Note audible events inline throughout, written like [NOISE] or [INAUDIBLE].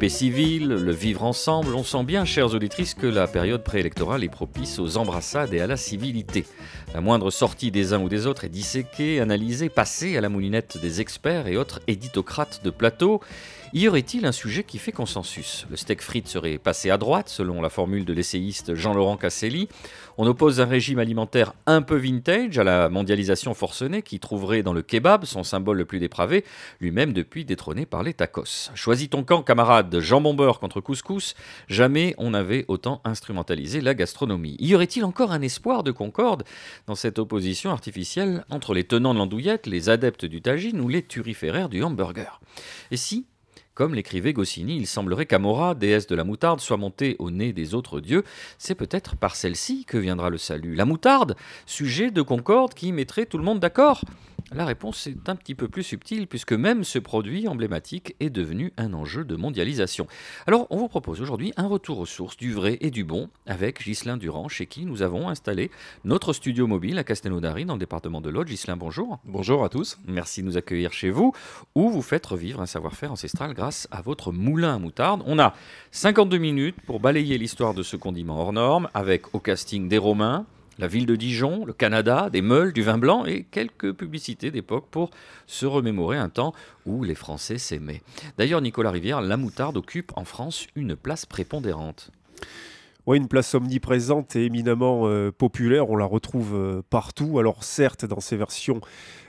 Paix civile, le vivre ensemble, on sent bien, chères auditrices, que la période préélectorale est propice aux embrassades et à la civilité. La moindre sortie des uns ou des autres est disséquée, analysée, passée à la moulinette des experts et autres éditocrates de plateau. Y aurait-il un sujet qui fait consensus? Le steak frites serait passé à droite, selon la formule de l'essayiste Jean-Laurent Casselli. On oppose un régime alimentaire un peu vintage à la mondialisation forcenée qui trouverait dans le kebab son symbole le plus dépravé, lui-même depuis détrôné par les tacos. Choisis ton camp, camarade, jambon beurre contre couscous? Jamais on n'avait autant instrumentalisé la gastronomie. Y aurait-il encore un espoir de concorde dans cette opposition artificielle entre les tenants de l'andouillette, les adeptes du tagine ou les turiféraires du hamburger? Et si comme l'écrivait Goscinny, il semblerait qu'Amora, déesse de la moutarde, soit montée au nez des autres dieux. C'est peut-être par celle-ci que viendra le salut. La moutarde, sujet de concorde qui mettrait tout le monde d'accord la réponse est un petit peu plus subtile puisque même ce produit emblématique est devenu un enjeu de mondialisation. Alors on vous propose aujourd'hui un retour aux sources du vrai et du bon avec Ghislain Durand chez qui nous avons installé notre studio mobile à Castelnaudary dans le département de l'Aude. Ghislain, bonjour. Bonjour à tous. Merci de nous accueillir chez vous où vous faites revivre un savoir-faire ancestral grâce à votre moulin à moutarde. On a 52 minutes pour balayer l'histoire de ce condiment hors norme avec au casting des Romains, la ville de Dijon, le Canada, des meules, du vin blanc et quelques publicités d'époque pour se remémorer un temps où les Français s'aimaient. D'ailleurs, Nicolas Rivière, la moutarde occupe en France une place prépondérante. Oui, une place omniprésente et éminemment euh, populaire. On la retrouve euh, partout. Alors certes, dans ses versions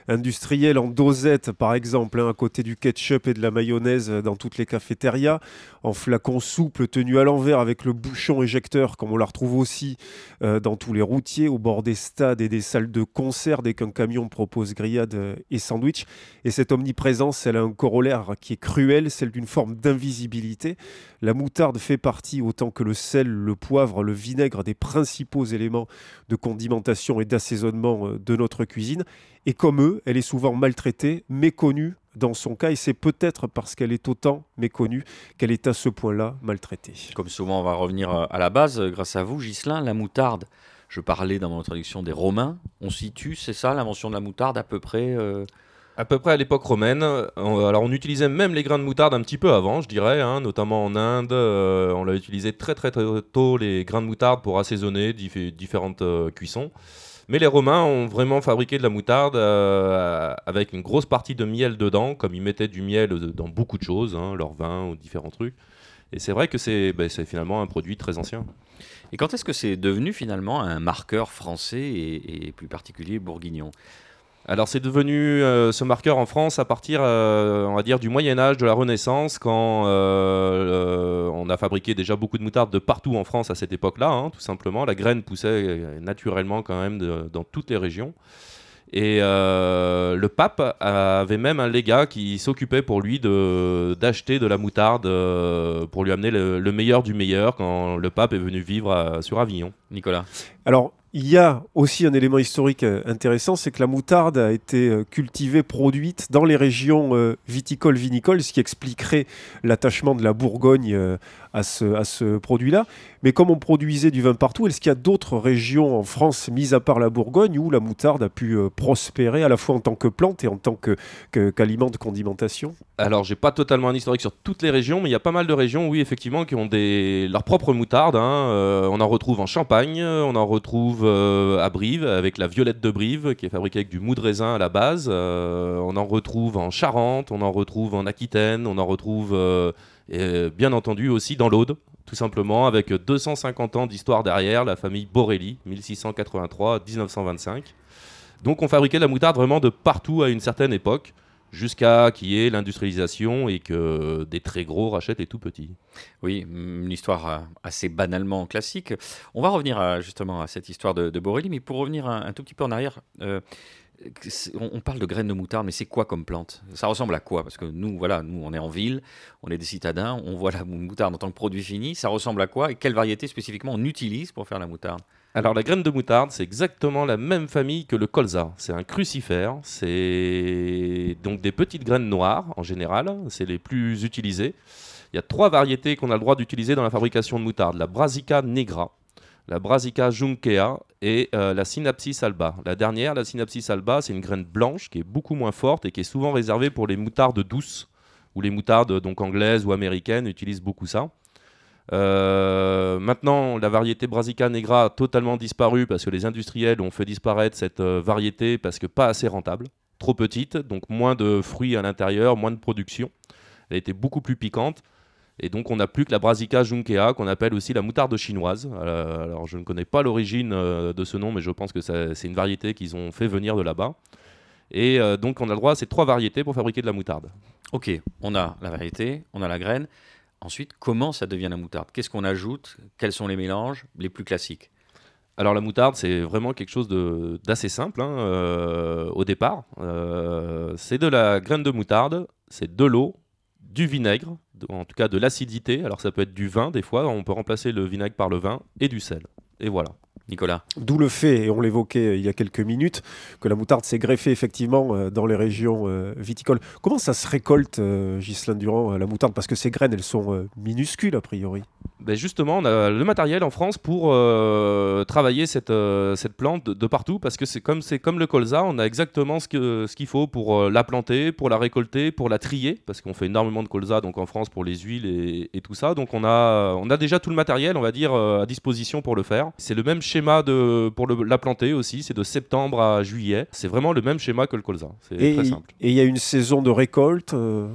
industriel en dosette, par exemple, hein, à côté du ketchup et de la mayonnaise dans toutes les cafétérias, en flacon souple tenu à l'envers avec le bouchon éjecteur, comme on la retrouve aussi euh, dans tous les routiers, au bord des stades et des salles de concert, dès qu'un camion propose grillade et sandwich. Et cette omniprésence, elle a un corollaire qui est cruel, celle d'une forme d'invisibilité. La moutarde fait partie, autant que le sel, le poivre, le vinaigre, des principaux éléments de condimentation et d'assaisonnement euh, de notre cuisine. Et comme eux, elle est souvent maltraitée, méconnue dans son cas, et c'est peut-être parce qu'elle est autant méconnue qu'elle est à ce point-là maltraitée. Comme souvent, on va revenir euh, à la base, euh, grâce à vous, Ghislain, la moutarde. Je parlais dans mon introduction des Romains. On situe, c'est ça, l'invention de la moutarde à peu près euh À peu près à l'époque romaine. Alors on utilisait même les grains de moutarde un petit peu avant, je dirais, hein, notamment en Inde. on l'a utilisé très très très tôt, les grains de moutarde, pour assaisonner différentes cuissons. Mais les Romains ont vraiment fabriqué de la moutarde euh, avec une grosse partie de miel dedans, comme ils mettaient du miel dans beaucoup de choses, hein, leur vin ou différents trucs. Et c'est vrai que ben, c'est finalement un produit très ancien. Et quand est-ce que c'est devenu finalement un marqueur français et, et plus particulier bourguignon? Alors c'est devenu euh, ce marqueur en France à partir, euh, on va dire, du Moyen Âge, de la Renaissance, quand euh, on a fabriqué déjà beaucoup de moutarde de partout en France à cette époque-là, hein, tout simplement. La graine poussait naturellement quand même dans toutes les régions. Et le pape avait même un légat qui s'occupait pour lui d'acheter de, la moutarde pour lui amener le, le, meilleur du meilleur quand le pape est venu vivre sur Avignon. Nicolas Alors, il y a aussi un élément historique euh, intéressant, c'est que la moutarde a été euh, cultivée, produite dans les régions euh, viticoles, vinicoles, ce qui expliquerait l'attachement de la Bourgogne à ce, produit-là. Mais comme on produisait du vin partout, est-ce qu'il y a d'autres régions en France, mis à part la Bourgogne, où la moutarde a pu prospérer à la fois en tant que plante et en tant qu'aliment de condimentation? Alors, j'ai pas totalement un historique sur toutes les régions, mais il y a pas mal de régions, oui, effectivement, qui ont des... leur propre moutarde. Hein. on en retrouve en Champagne, on en retrouve euh, à Brive avec la violette de Brive qui est fabriquée avec du mou de raisin à la base. Euh, on en retrouve en Charente, on en retrouve en Aquitaine, on en retrouve euh, bien entendu aussi dans l'Aude tout simplement, avec 250 ans d'histoire derrière, la famille Borelli, 1683-1925. Donc on fabriquait la moutarde vraiment de partout à une certaine époque jusqu'à qu'il y ait l'industrialisation et que des très gros rachètent les tout petits. Oui, une histoire euh, assez banalement classique. On va revenir justement à cette histoire de, Borelli, mais pour revenir un, tout petit peu en arrière, euh, on parle de graines de moutarde, mais c'est quoi comme plante? Ça ressemble à quoi? Parce que nous, voilà, nous, on est en ville, on est des citadins, on voit la moutarde en tant que produit fini. Ça ressemble à quoi? Et quelle variété spécifiquement on utilise pour faire la moutarde? Alors la graine de moutarde, c'est exactement la même famille que le colza. C'est un crucifère. C'est donc des petites graines noires en général. C'est les plus utilisées. Il y a trois variétés qu'on a le droit d'utiliser dans la fabrication de moutarde. La Brassica negra, la Brassica junkea et euh, la Synapsis alba. La dernière, la Synapsis alba, c'est une graine blanche qui est beaucoup moins forte et qui est souvent réservée pour les moutardes douces, ou les moutardes donc anglaises ou américaines utilisent beaucoup ça. Euh, maintenant, la variété Brassica Negra a totalement disparu parce que les industriels ont fait disparaître cette euh, variété parce que pas assez rentable, trop petite, donc moins de fruits à l'intérieur, moins de production. Elle était beaucoup plus piquante. Et donc on n'a plus que la Brassica Junkea, qu'on appelle aussi la moutarde chinoise. Euh, alors je ne connais pas l'origine de ce nom, mais je pense que c'est une variété qu'ils ont fait venir de là-bas. Et donc on a le droit à ces trois variétés pour fabriquer de la moutarde. Ok, on a la variété, on a la graine. Ensuite, comment ça devient la moutarde? Qu'est-ce qu'on ajoute? Quels sont les mélanges les plus classiques? Alors la moutarde, c'est vraiment quelque chose d'assez simple hein, euh, au départ. Euh, c'est de la graine de moutarde, c'est de l'eau, du vinaigre, en tout cas de l'acidité. Alors ça peut être du vin des fois, on peut remplacer le vinaigre par le vin et du sel. Et voilà. Nicolas. D'où le fait, et on l'évoquait euh, il y a quelques minutes, que la moutarde s'est greffée effectivement euh, dans les régions euh, viticoles. Comment ça se récolte, Ghislain Durand, la moutarde? Parce que ces graines, elles sont minuscules a priori. Ben justement, on a le matériel en France pour travailler cette, cette plante de, partout, parce que c'est comme, comme le colza, on a exactement ce qu'il ce qu'il faut pour la planter, pour la récolter, pour la trier, parce qu'on fait énormément de colza donc en France pour les huiles et, et, tout ça. Donc on a, on a déjà tout le matériel, on va dire, à disposition pour le faire. C'est le même schéma de, pour la planter aussi, c'est de septembre à juillet. C'est vraiment le même schéma que le colza. C'est très simple. Et il y a une saison de récolte euh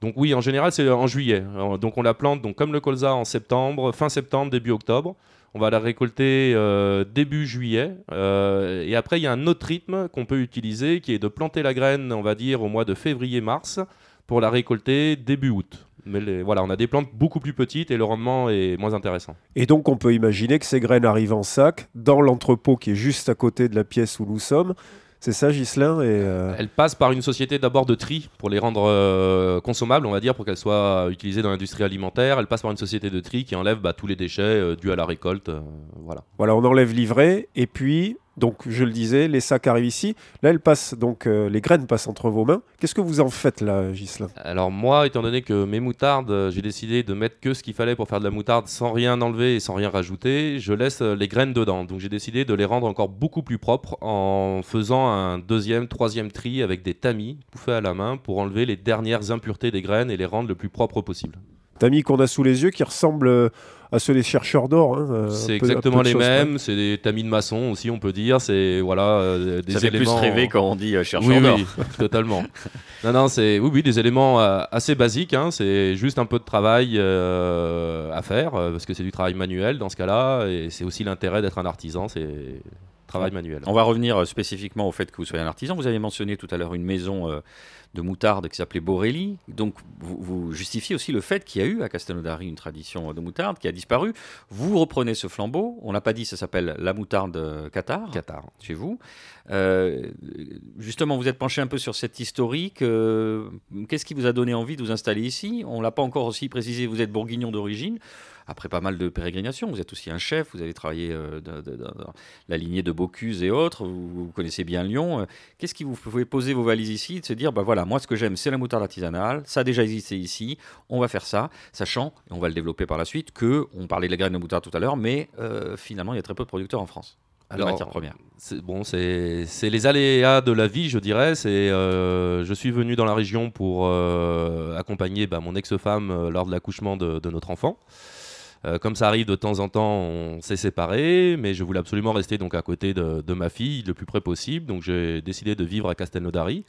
Donc oui, en général, c'est en juillet. Donc on la plante donc comme le colza en septembre, fin septembre, début octobre. On va la récolter euh, début juillet. Euh, et après, il y a un autre rythme qu'on peut utiliser qui est de planter la graine, on va dire, au mois de février-mars pour la récolter début août. Mais voilà, on a des plantes beaucoup plus petites et le rendement est moins intéressant. Et donc on peut imaginer que ces graines arrivent en sac dans l'entrepôt qui est juste à côté de la pièce où nous sommes. C'est ça, Ghislain et euh, Elles passent par une société d'abord de tri pour les rendre euh, consommables, on va dire, pour qu'elles soient utilisées dans l'industrie alimentaire. Elles passent par une société de tri qui enlève bah, tous les déchets euh, dus à la récolte. voilà. Voilà, on enlève l'ivraie et puis donc, je le disais, les sacs arrivent ici. Là, elles passent, donc, euh, les graines passent entre vos mains. Qu'est-ce que vous en faites là, Gislain Alors, moi, étant donné que mes moutardes, euh, j'ai décidé de mettre que ce qu'il fallait pour faire de la moutarde sans rien enlever et sans rien rajouter, je laisse euh, les graines dedans. Donc, j'ai décidé de les rendre encore beaucoup plus propres en faisant un deuxième, troisième tri avec des tamis bouffés à la main pour enlever les dernières impuretés des graines et les rendre le plus propres possible. Tamis qu'on a sous les yeux qui ressemblent à ceux des chercheurs d'or. Hein, euh, c'est exactement les mêmes, c'est des tamis de maçon aussi, on peut dire. C'est voilà, euh, des Ça éléments. plus rêver quand on dit euh, chercheur d'or. Oui, [LAUGHS] totalement. non, non, c'est oui, oui, des éléments assez basiques. Hein, c'est juste un peu de travail à faire parce que c'est du travail manuel dans ce cas-là, et c'est aussi l'intérêt d'être un artisan. C'est travail manuel. On va revenir spécifiquement au fait que vous soyez un artisan. Vous avez mentionné tout à l'heure une maison de moutarde qui s'appelait Borelli. Donc vous, justifiez aussi le fait qu'il y a eu à Castelnaudary une tradition de moutarde qui a disparu. Vous reprenez ce flambeau. On n'a pas dit ça s'appelle la moutarde Qatar. Qatar. Chez vous. Euh, justement, vous êtes penché un peu sur cette historique. Euh, qu'est-ce qui vous a donné envie de vous installer ici? On l'a pas encore aussi précisé. Vous êtes bourguignon d'origine après pas mal de pérégrinations. Vous êtes aussi un chef, vous avez travaillé euh, dans, la lignée de Bocuse et autres, vous, connaissez bien Lyon. Euh, qu'est-ce qui vous pouvez poser vos valises ici, de se dire, bah voilà, moi ce que j'aime c'est la moutarde artisanale, ça a déjà existé ici, on va faire ça, sachant, et on va le développer par la suite, que, on parlait de la graine de moutarde tout à l'heure, mais euh, finalement il y a très peu de producteurs en France. Alors, de matières premières. C'est, bon, c'est, les aléas de la vie, je dirais. C'est, je suis venu dans la région pour accompagner bah, mon ex-femme lors de l'accouchement de, de notre enfant. Euh, comme ça arrive de temps en temps, on s'est séparés, mais je voulais absolument rester donc à côté de, ma fille le plus près possible. Donc j'ai décidé de vivre à Castelnaudary.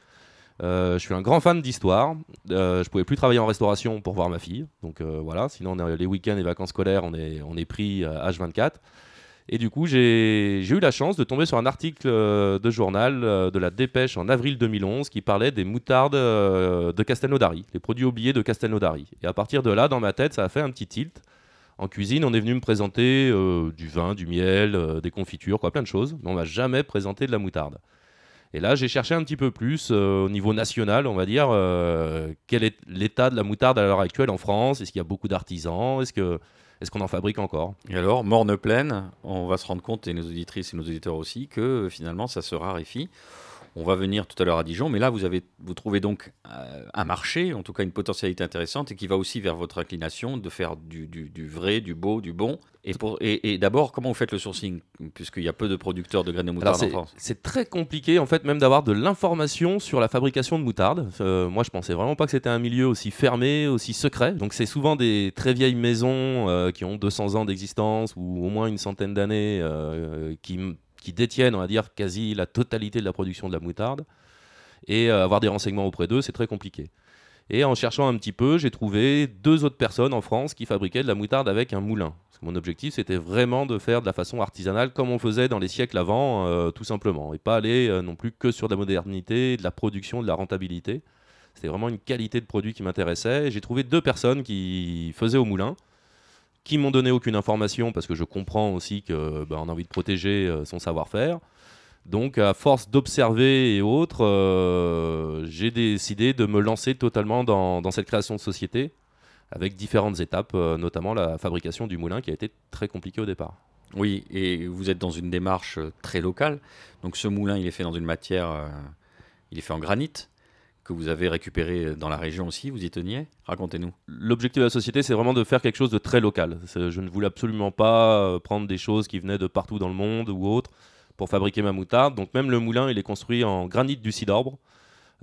Euh, je suis un grand fan d'histoire. Euh, je pouvais plus travailler en restauration pour voir ma fille. Donc euh, voilà, sinon les week-ends et vacances scolaires, on est, on est pris H24. Et du coup, j'ai eu la chance de tomber sur un article de journal de la Dépêche en avril 2011 qui parlait des moutardes de Castelnaudary, les produits oubliés de Castelnaudary. Et à partir de là, dans ma tête, ça a fait un petit tilt en cuisine, on est venu me présenter euh, du vin, du miel, euh, des confitures, quoi, plein de choses, mais on m'a jamais présenté de la moutarde. Et là, j'ai cherché un petit peu plus euh, au niveau national, on va dire, quel est l'état de la moutarde à l'heure actuelle en France? Est-ce qu'il y a beaucoup d'artisans? Est-ce est-ce qu'on en fabrique encore? Et alors, morne pleine, on va se rendre compte, et nos auditrices et nos auditeurs aussi, que finalement, ça se raréfie. On va venir tout à l'heure à Dijon, mais là, vous, avez, vous trouvez donc euh, un marché, en tout cas une potentialité intéressante, et qui va aussi vers votre inclination de faire du, du- du vrai, du beau, du bon. Et, pour- et, et d'abord, comment vous faites le sourcing Puisqu'il y a peu de producteurs de graines de moutarde en c'est- France. C'est très compliqué en fait même d'avoir de l'information sur la fabrication de moutarde. Euh, moi je pensais vraiment pas que c'était un milieu aussi fermé, aussi secret. Donc c'est souvent des très vieilles maisons euh, qui ont 200 ans d'existence ou au moins une centaine d'années euh, qui, qui détiennent on va dire quasi la totalité de la production de la moutarde. Et euh, avoir des renseignements auprès d'eux c'est très compliqué. Et en cherchant un petit peu, j'ai trouvé deux autres personnes en France qui fabriquaient de la moutarde avec un moulin. Mon objectif, c'était vraiment de faire de la façon artisanale comme on faisait dans les siècles avant, euh, tout simplement. Et pas aller euh, non plus que sur de la modernité, de la production, de la rentabilité. C'était vraiment une qualité de produit qui m'intéressait. J'ai trouvé deux personnes qui faisaient au moulin, qui m'ont donné aucune information parce que je comprends aussi qu'on a envie de protéger euh, son savoir-faire. Donc, à force d'observer et autres, euh, j'ai décidé de me lancer totalement dans, cette création de société, avec différentes étapes, euh, notamment la fabrication du moulin qui a été très compliquée au départ. Oui, et vous êtes dans une démarche très locale. Donc ce moulin, il est fait dans une matière, il est fait en granit, vous avez récupéré dans la région aussi, vous y teniez? Racontez-nous. L'objectif de la société, c'est vraiment de faire quelque chose de très local. Je ne voulais absolument pas euh, prendre des choses qui venaient de partout dans le monde ou autre pour fabriquer ma moutarde. Donc même le moulin, il est construit en granit du Cidorbre.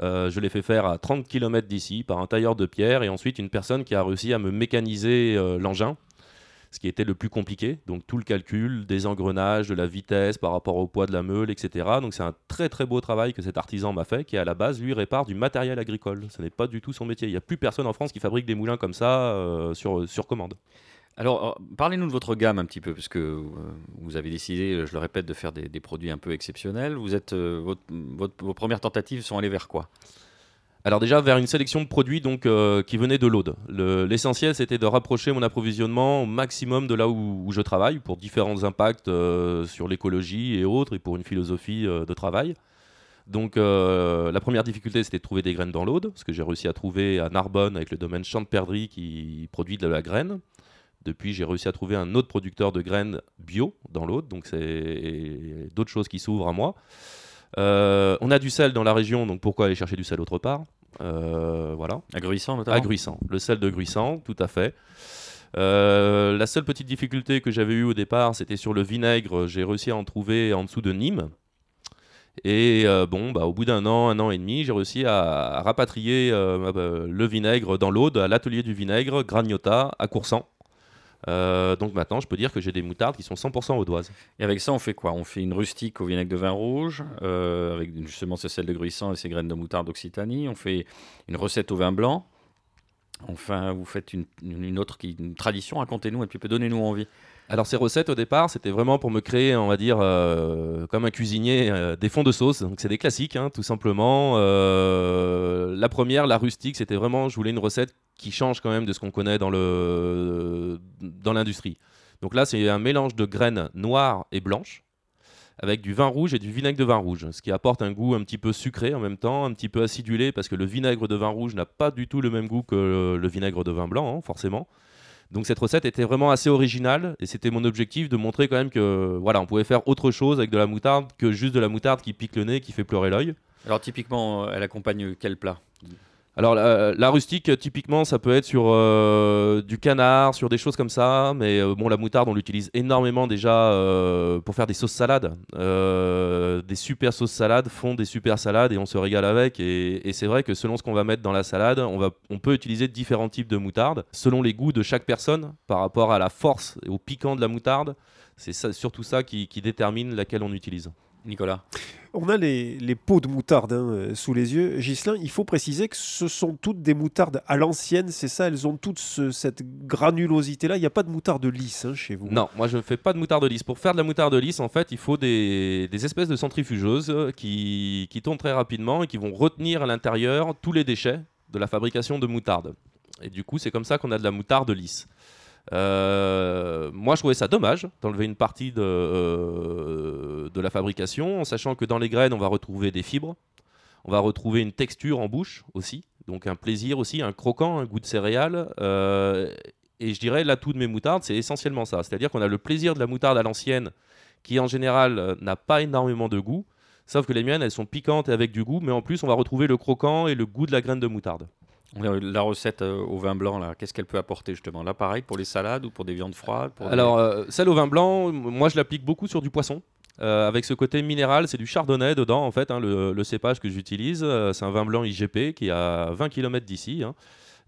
Euh, je l'ai fait faire à 30 km d'ici par un tailleur de pierre et ensuite une personne qui a réussi à me mécaniser euh, l'engin, ce qui était le plus compliqué. Donc tout le calcul des engrenages, de la vitesse par rapport au poids de la meule, etc. Donc c'est un très très beau travail que cet artisan m'a fait, qui à la base lui répare du matériel agricole. Ce n'est pas du tout son métier. Il n'y a plus personne en France qui fabrique des moulins comme ça euh, sur, sur commande. Alors, euh, parlez-nous de votre gamme un petit peu, parce que euh, vous avez décidé, euh, je le répète, de faire des, produits un peu exceptionnels. Vous êtes, euh, vos premières tentatives sont allées vers quoi? Alors déjà vers une sélection de produits donc euh, qui venaient de l'Aude. Le- L'essentiel c'était de rapprocher mon approvisionnement au maximum de là où, je travaille pour différents impacts euh, sur l'écologie et autres et pour une philosophie euh, de travail. Donc la première difficulté c'était de trouver des graines dans l'Aude, ce que j'ai réussi à trouver à Narbonne avec le domaine Champ de Perdrix qui produit de la graine. Depuis j'ai réussi à trouver un autre producteur de graines bio dans l'Aude, donc c'est d'autres choses qui s'ouvrent à moi. On a du sel dans la région, donc pourquoi aller chercher du sel autre part? Voilà. À Gruissant notamment À Gruissant, le sel de Gruissant, tout à fait. Euh, la seule petite difficulté que j'avais eue au départ, c'était sur le vinaigre. J'ai réussi à en trouver en dessous de Nîmes. Et euh, bon, bah, au bout d'un an, un an et demi, j'ai réussi à, à rapatrier euh, le vinaigre dans l'Aude, à l'atelier du vinaigre, Gragnota, à Coursan. Euh, donc maintenant, je peux dire que j'ai des moutardes qui sont 100% audoises. Et avec ça, on fait quoi? On fait une rustique au vinaigre de vin rouge, euh, avec justement ce sel de Gruissant et ces graines de moutarde d'Occitanie. On fait une recette au vin blanc. Enfin, vous faites une, autre qui, une tradition, racontez-nous petit peu, donnez-nous envie. Alors ces recettes au départ, c'était vraiment pour me créer, on va dire, euh, comme un cuisinier, euh, des fonds de sauce. Donc c'est des classiques, hein, tout simplement. Euh, la première, la rustique, c'était vraiment, je voulais une recette qui change quand même de ce qu'on connaît dans dans l'industrie. Donc là, c'est un mélange de graines noires et blanches avec du vin rouge et du vinaigre de vin rouge, ce qui apporte un goût un petit peu sucré en même temps, un petit peu acidulé, parce que le vinaigre de vin rouge n'a pas du tout le même goût que le vinaigre de vin blanc, hein, forcément. Donc cette recette était vraiment assez originale et c'était mon objectif de montrer quand même que voilà, on pouvait faire autre chose avec de la moutarde que juste de la moutarde qui pique le nez, qui fait pleurer l'œil. Alors typiquement, euh, elle accompagne quel plat? Alors la, rustique, typiquement, ça peut être sur euh, du canard, sur des choses comme ça, mais euh, bon, la moutarde, on l'utilise énormément déjà euh, pour faire des sauces salades. Des super sauces salades font des super salades et on se régale avec. Et, c'est vrai que selon ce qu'on va mettre dans la salade, on, va, on peut utiliser différents types de moutarde, selon les goûts de chaque personne, par rapport à la force et au piquant de la moutarde. C'est surtout ça qui détermine laquelle on utilise. Nicolas On a les, les pots de moutarde hein, euh, sous les yeux. Ghislain, il faut préciser que ce sont toutes des moutardes à l'ancienne, c'est ça Elles ont toutes ce- cette granulosité-là. Il n'y a pas de moutarde lisse hein, chez vous. Non, moi je ne fais pas de moutarde lisse. Pour faire de la moutarde lisse, en fait, il faut des, des espèces de centrifugeuses euh, qui, qui tournent très rapidement et qui vont retenir à l'intérieur tous les déchets de la fabrication de moutarde. Et du coup, c'est comme ça qu'on a de la moutarde lisse. Euh, moi, je trouvais ça dommage d'enlever une partie de, euh, de, la fabrication, en sachant que dans les graines, on va retrouver des fibres, on va retrouver une texture en bouche aussi, donc un plaisir aussi, un croquant, un goût de céréales. euh, et je dirais l'atout de mes moutardes, c'est essentiellement ça. C'est-à-dire qu'on a le plaisir de la moutarde à l'ancienne, qui en général n'a pas énormément de goût. Sauf que les miennes, elles sont piquantes et avec du goût, mais en plus, on va retrouver le croquant et le goût de la graine de moutarde. La recette euh, au vin blanc, là, qu'est-ce qu'elle peut apporter justement? Là, pareil, pour les salades ou pour des viandes froides pour des- Alors, euh, celle au vin blanc, moi, je l'applique beaucoup sur du poisson. Euh, avec ce côté minéral, c'est du chardonnay dedans, en fait, hein, le, le cépage que j'utilise. C'est un vin blanc IGP qui est à 20 km d'ici. hein.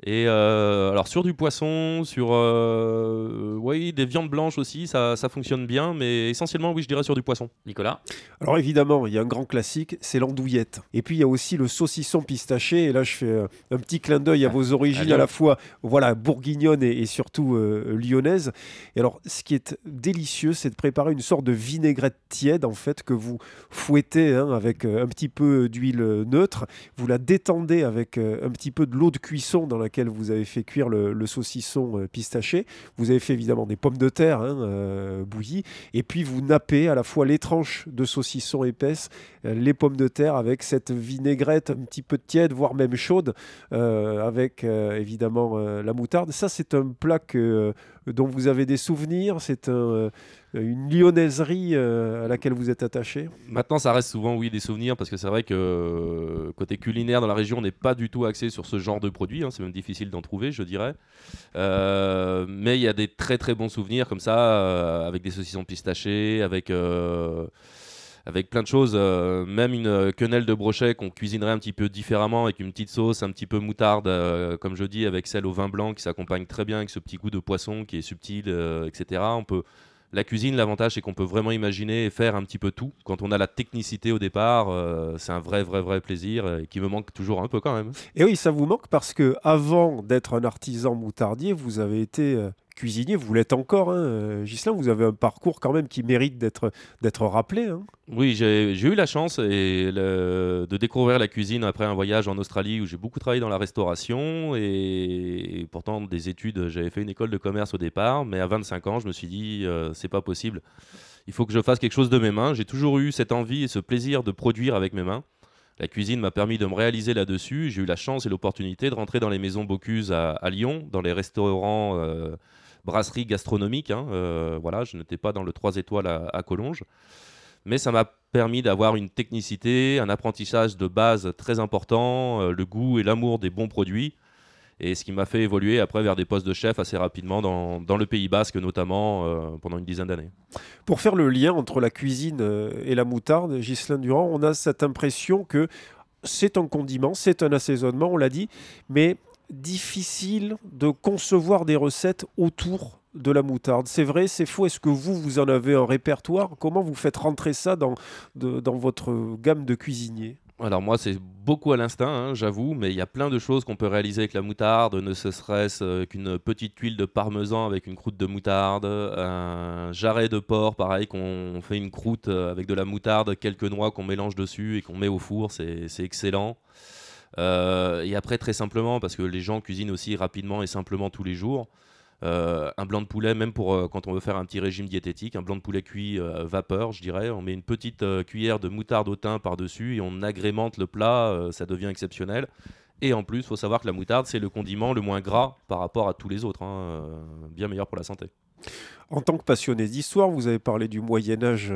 Et euh, alors, sur du poisson, sur euh, oui, des viandes blanches aussi, ça, ça fonctionne bien, mais essentiellement, oui, je dirais sur du poisson. Nicolas Alors évidemment, il y a un grand classique, c'est l'andouillette. Et puis il y a aussi le saucisson pistaché. Et là, je fais euh, un petit clin d'œil à vos origines à la fois, voilà, bourguignonne et, et surtout euh, lyonnaise. Et alors, ce qui est délicieux, c'est de préparer une sorte de vinaigrette tiède en fait que vous fouettez hein, avec euh, un petit peu d'huile euh, neutre. Vous la détendez avec euh, un petit peu de l'eau de cuisson dans vous avez fait cuire le, saucisson euh, pistaché. Vous avez fait évidemment des pommes de terre hein, euh, bouillies. Et puis vous nappez à la fois les tranches de saucisson épaisse, euh, les pommes de terre avec cette vinaigrette un petit peu tiède, voire même chaude, avec évidemment la moutarde. Ça, c'est un plat que, dont vous avez des souvenirs. C'est un, une lyonnaiserie euh, à laquelle vous êtes attaché. Maintenant, ça reste souvent, oui, des souvenirs, parce que c'est vrai que euh, côté culinaire dans la région, on n'est pas du tout axé sur ce genre de produit. hein, c'est même difficile d'en trouver, je dirais. Euh, mais il y a des très très bons souvenirs comme ça, euh, avec des saucissons pistachés, avec. euh, avec plein de choses, euh, même une euh, quenelle de brochet qu'on cuisinerait un petit peu différemment avec une petite sauce, un petit peu moutarde, euh, comme je dis, avec celle au vin blanc qui s'accompagne très bien avec ce petit goût de poisson qui est subtil, euh, etc. On peut, la cuisine, l'avantage, c'est qu'on peut vraiment imaginer et faire un petit peu tout. Quand on a la technicité au départ, euh, c'est un vrai, vrai, vrai plaisir euh, qui me manque toujours un peu quand même. Et oui, ça vous manque parce que avant d'être un artisan moutardier, vous avez été euh, cuisinier, vous l'êtes encore, hein, euh, vous avez un parcours quand même qui mérite d'être rappelé. hein. Oui, j'ai eu la chance de découvrir la cuisine après un voyage en Australie où j'ai beaucoup travaillé dans la restauration et, pourtant des études, j'avais fait une école de commerce au départ, mais à 25 ans, je me suis dit, euh, c'est pas possible. Il faut que je fasse quelque chose de mes mains. J'ai toujours eu cette envie et ce plaisir de produire avec mes mains. La cuisine m'a permis de me réaliser là-dessus. J'ai eu la chance et l'opportunité de rentrer dans les maisons Bocuse à, à Lyon, dans les restaurants, euh, brasseries gastronomiques. hein. Euh, voilà, je n'étais pas dans le 3 étoiles à, Collonges. Mais ça m'a permis d'avoir une technicité, un apprentissage de base très important, euh, le goût et l'amour des bons produits. Et ce qui m'a fait évoluer après vers des postes de chef assez rapidement dans, le Pays Basque, notamment euh, pendant une dizaine d'années. Pour faire le lien entre la cuisine et la moutarde, Ghislain Durand, on a cette impression que c'est un condiment, c'est un assaisonnement, on l'a dit, mais difficile de concevoir des recettes autour de la moutarde. C'est vrai, c'est faux. Est-ce que vous, vous en avez un répertoire? Comment vous faites rentrer ça dans, dans votre gamme de cuisinier Alors moi, c'est beaucoup à l'instinct, hein, j'avoue, mais il y a plein de choses qu'on peut réaliser avec la moutarde, ne serait-ce euh, qu'une petite tuile de parmesan avec une croûte de moutarde, un jarret de porc, pareil, qu'on fait une croûte euh, avec de la moutarde, quelques noix qu'on mélange dessus et qu'on met au four, c'est excellent. Euh, et après, très simplement, parce que les gens cuisinent aussi rapidement et simplement tous les jours, euh, un blanc de poulet, même pour euh, quand on veut faire un petit régime diététique, un blanc de poulet cuit euh, vapeur, je dirais. On met une petite cuillère de moutarde au thym par-dessus et on agrémente le plat, ça devient exceptionnel. Et en plus, il faut savoir que la moutarde, c'est le condiment le moins gras par rapport à tous les autres, hein, bien meilleur pour la santé. En tant que passionné d'histoire, vous avez parlé du Moyen Âge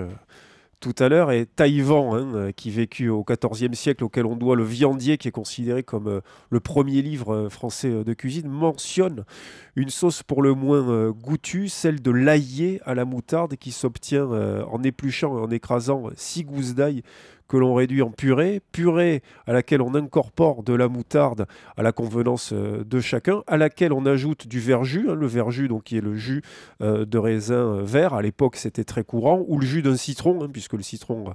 tout à l'heure, et Taïwan, hein, euh, qui vécut au XIVe siècle, auquel on doit le viandier, qui est considéré comme euh, le premier livre euh, français de cuisine, mentionne une sauce pour le moins goûtue, celle de l'aillé à la moutarde, qui s'obtient en épluchant et en écrasant six gousses d'ail que l'on réduit en purée, purée à laquelle on incorpore de la moutarde à la convenance euh, de chacun, à laquelle on ajoute du verjus, hein, le verjus donc qui est le jus euh, de raisin euh, vert, à l'époque c'était très courant, ou le jus d'un citron, hein, puisque le citron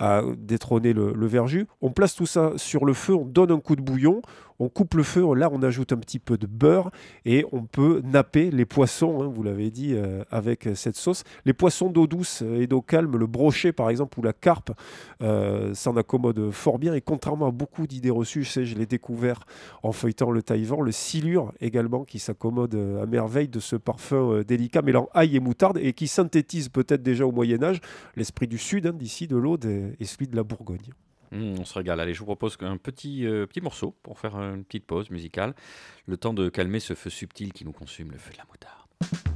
à détrôner le, le verjus. On place tout ça sur le feu, on donne un coup de bouillon, on coupe le feu, là on ajoute un petit peu de beurre et on peut napper les poissons, hein, vous l'avez dit, euh, avec cette sauce. Les poissons d'eau douce et d'eau calme, le brochet par exemple ou la carpe, euh, s'en accommode fort bien et contrairement à beaucoup d'idées reçues, je sais, je l'ai découvert en feuilletant le taïwan, le silure également qui s'accommode euh, à merveille de ce parfum délicat mêlant ail et moutarde et qui synthétise peut-être déjà au Moyen Âge l'esprit du sud, hein, d'ici de l'Aude et celui de la Bourgogne. Mmh, on se régale. Allez, je vous propose un petit, euh, petit morceau pour faire une petite pause musicale. Le temps de calmer ce feu subtil qui nous consume, le feu de la moutarde.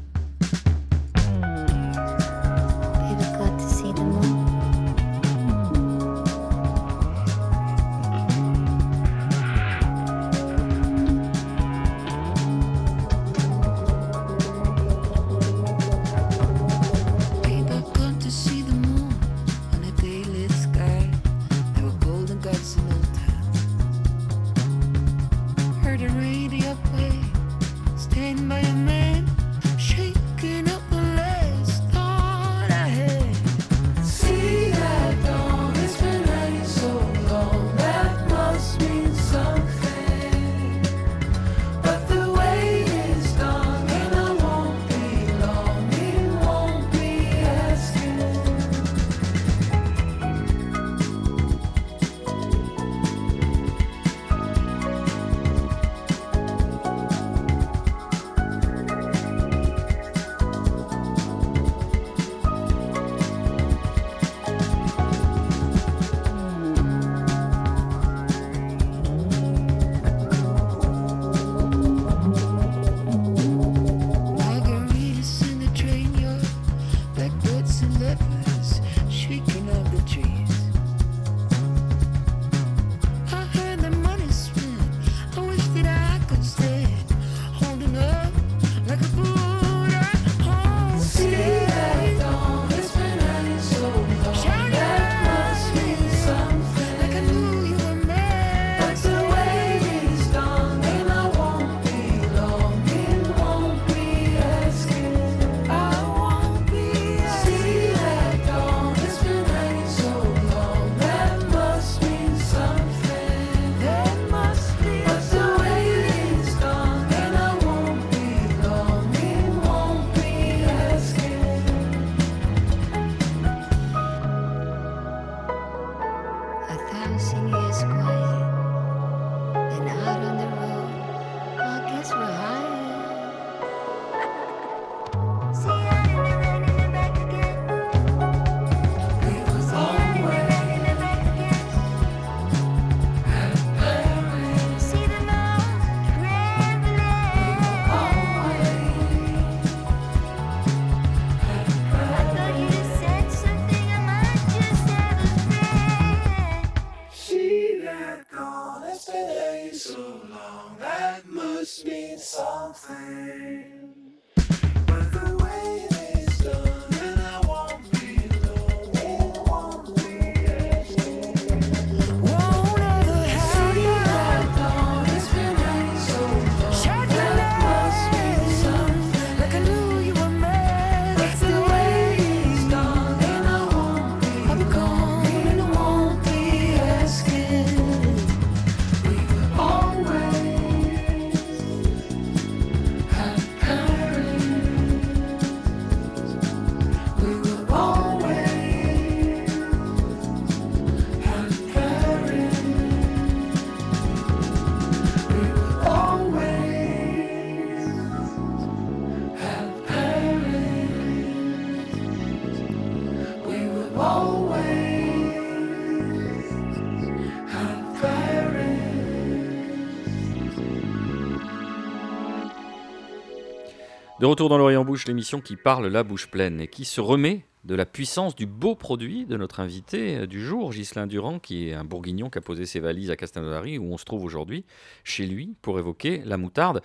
De retour dans l'Orient Bouche, l'émission qui parle la bouche pleine et qui se remet de la puissance du beau produit de notre invité euh, du jour, Ghislain Durand, qui est un bourguignon qui a posé ses valises à Castelnaudary, où on se trouve aujourd'hui, chez lui, pour évoquer la moutarde.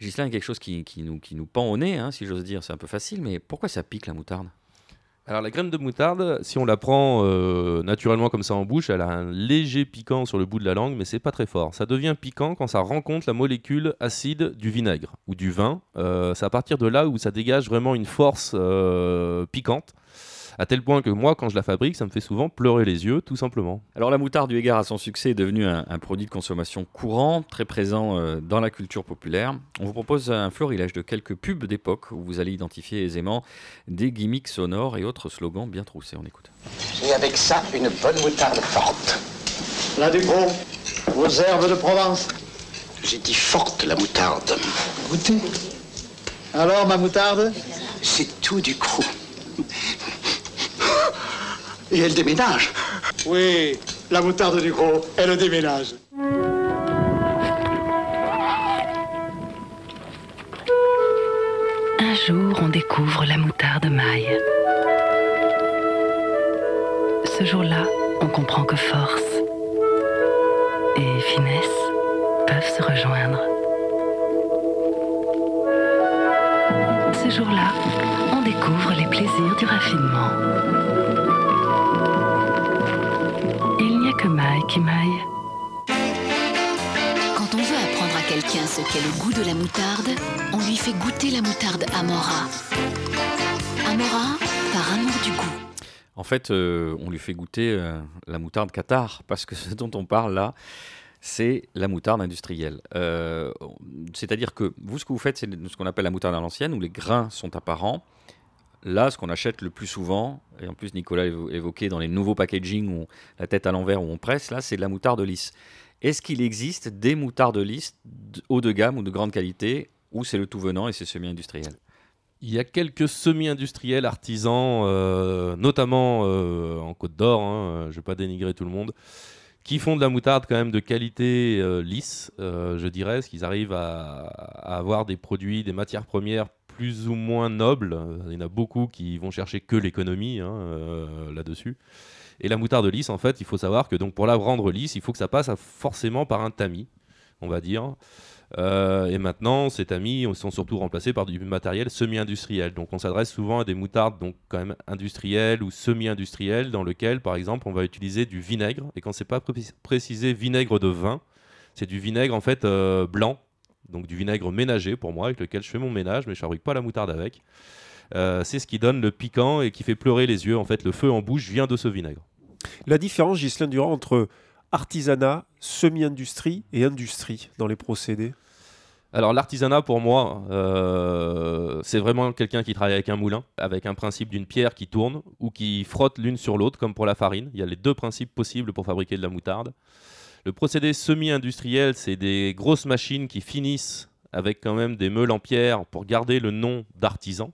Ghislain, quelque chose qui, nous, qui nous pend au nez, hein, si j'ose dire, c'est un peu facile, mais pourquoi ça pique la moutarde? Alors la graine de moutarde, si on la prend euh, naturellement comme ça en bouche, elle a un léger piquant sur le bout de la langue, mais c'est pas très fort. Ça devient piquant quand ça rencontre la molécule acide du vinaigre ou du vin. Euh, c'est à partir de là où ça dégage vraiment une force euh, piquante. À tel point que moi, quand je la fabrique, ça me fait souvent pleurer les yeux, tout simplement. Alors la moutarde du égard à son succès est devenue un, produit de consommation courant, très présent euh, dans la culture populaire. On vous propose un florilège de quelques pubs d'époque où vous allez identifier aisément des gimmicks sonores et autres slogans bien troussés. On écoute. J'ai avec ça une bonne moutarde forte. La Ducrot, vos herbes de Provence. J'ai dit forte la moutarde. Goûtez. Alors ma moutarde? C'est tout du coup. Et elle déménage. Oui, la moutarde du gros, elle déménage. Un jour, on découvre la moutarde maille. Ce jour-là, on comprend que force et finesse peuvent se rejoindre. Ce jour-là, on découvre les plaisirs du raffinement. Qui maille. Quand on veut apprendre à quelqu'un ce qu'est le goût de la moutarde, on lui fait goûter la moutarde Amora. Amora, par amour du goût. En fait, euh, on lui fait goûter euh, la moutarde Qatar, parce que [LAUGHS] ce dont on parle là, c'est la moutarde industrielle. Euh, c'est-à-dire que vous, ce que vous faites, c'est ce qu'on appelle la moutarde à l'ancienne, où les grains sont apparents. Là, ce qu'on achète le plus souvent, et en plus Nicolas évoqué dans les nouveaux packaging, où la tête à l'envers, où on presse, là, c'est de la moutarde lisse. Est-ce qu'il existe des moutardes lisses haut de gamme ou de grande qualité, ou c'est le tout venant et c'est semi-industriel? Il y a quelques semi-industriels artisans, euh, notamment euh, en Côte d'Or, hein, je ne vais pas dénigrer tout le monde, qui font de la moutarde quand même de qualité euh, lisse, je dirais, ce qu'ils arrivent à, avoir des produits, des matières premières plus ou moins nobles. Il y en a beaucoup qui vont chercher que l'économie hein, là-dessus. Et la moutarde lisse, en fait, il faut savoir que donc pour la rendre lisse, il faut que ça passe forcément par un tamis, on va dire. Euh, et maintenant, ces tamis sont surtout remplacés par du matériel semi-industriel. Donc on s'adresse souvent à des moutardes donc quand même industrielles ou semi-industrielles dans lequel, par exemple, on va utiliser du vinaigre. Et quand c'est pas précisé vinaigre de vin, c'est du vinaigre en fait euh, blanc, donc du vinaigre ménager pour moi, avec lequel je fais mon ménage, mais je fabrique pas la moutarde avec. Euh, c'est ce qui donne le piquant et qui fait pleurer les yeux. En fait, le feu en bouche vient de ce vinaigre. La différence, Ghislain Durand, entre artisanat, semi-industrie et industrie dans les procédés? Alors l'artisanat pour moi, euh, c'est vraiment quelqu'un qui travaille avec un moulin, avec un principe d'une pierre qui tourne ou qui frotte l'une sur l'autre, comme pour la farine. Il y a les deux principes possibles pour fabriquer de la moutarde. Le procédé semi-industriel, c'est des grosses machines qui finissent avec quand même des meules en pierre pour garder le nom d'artisan,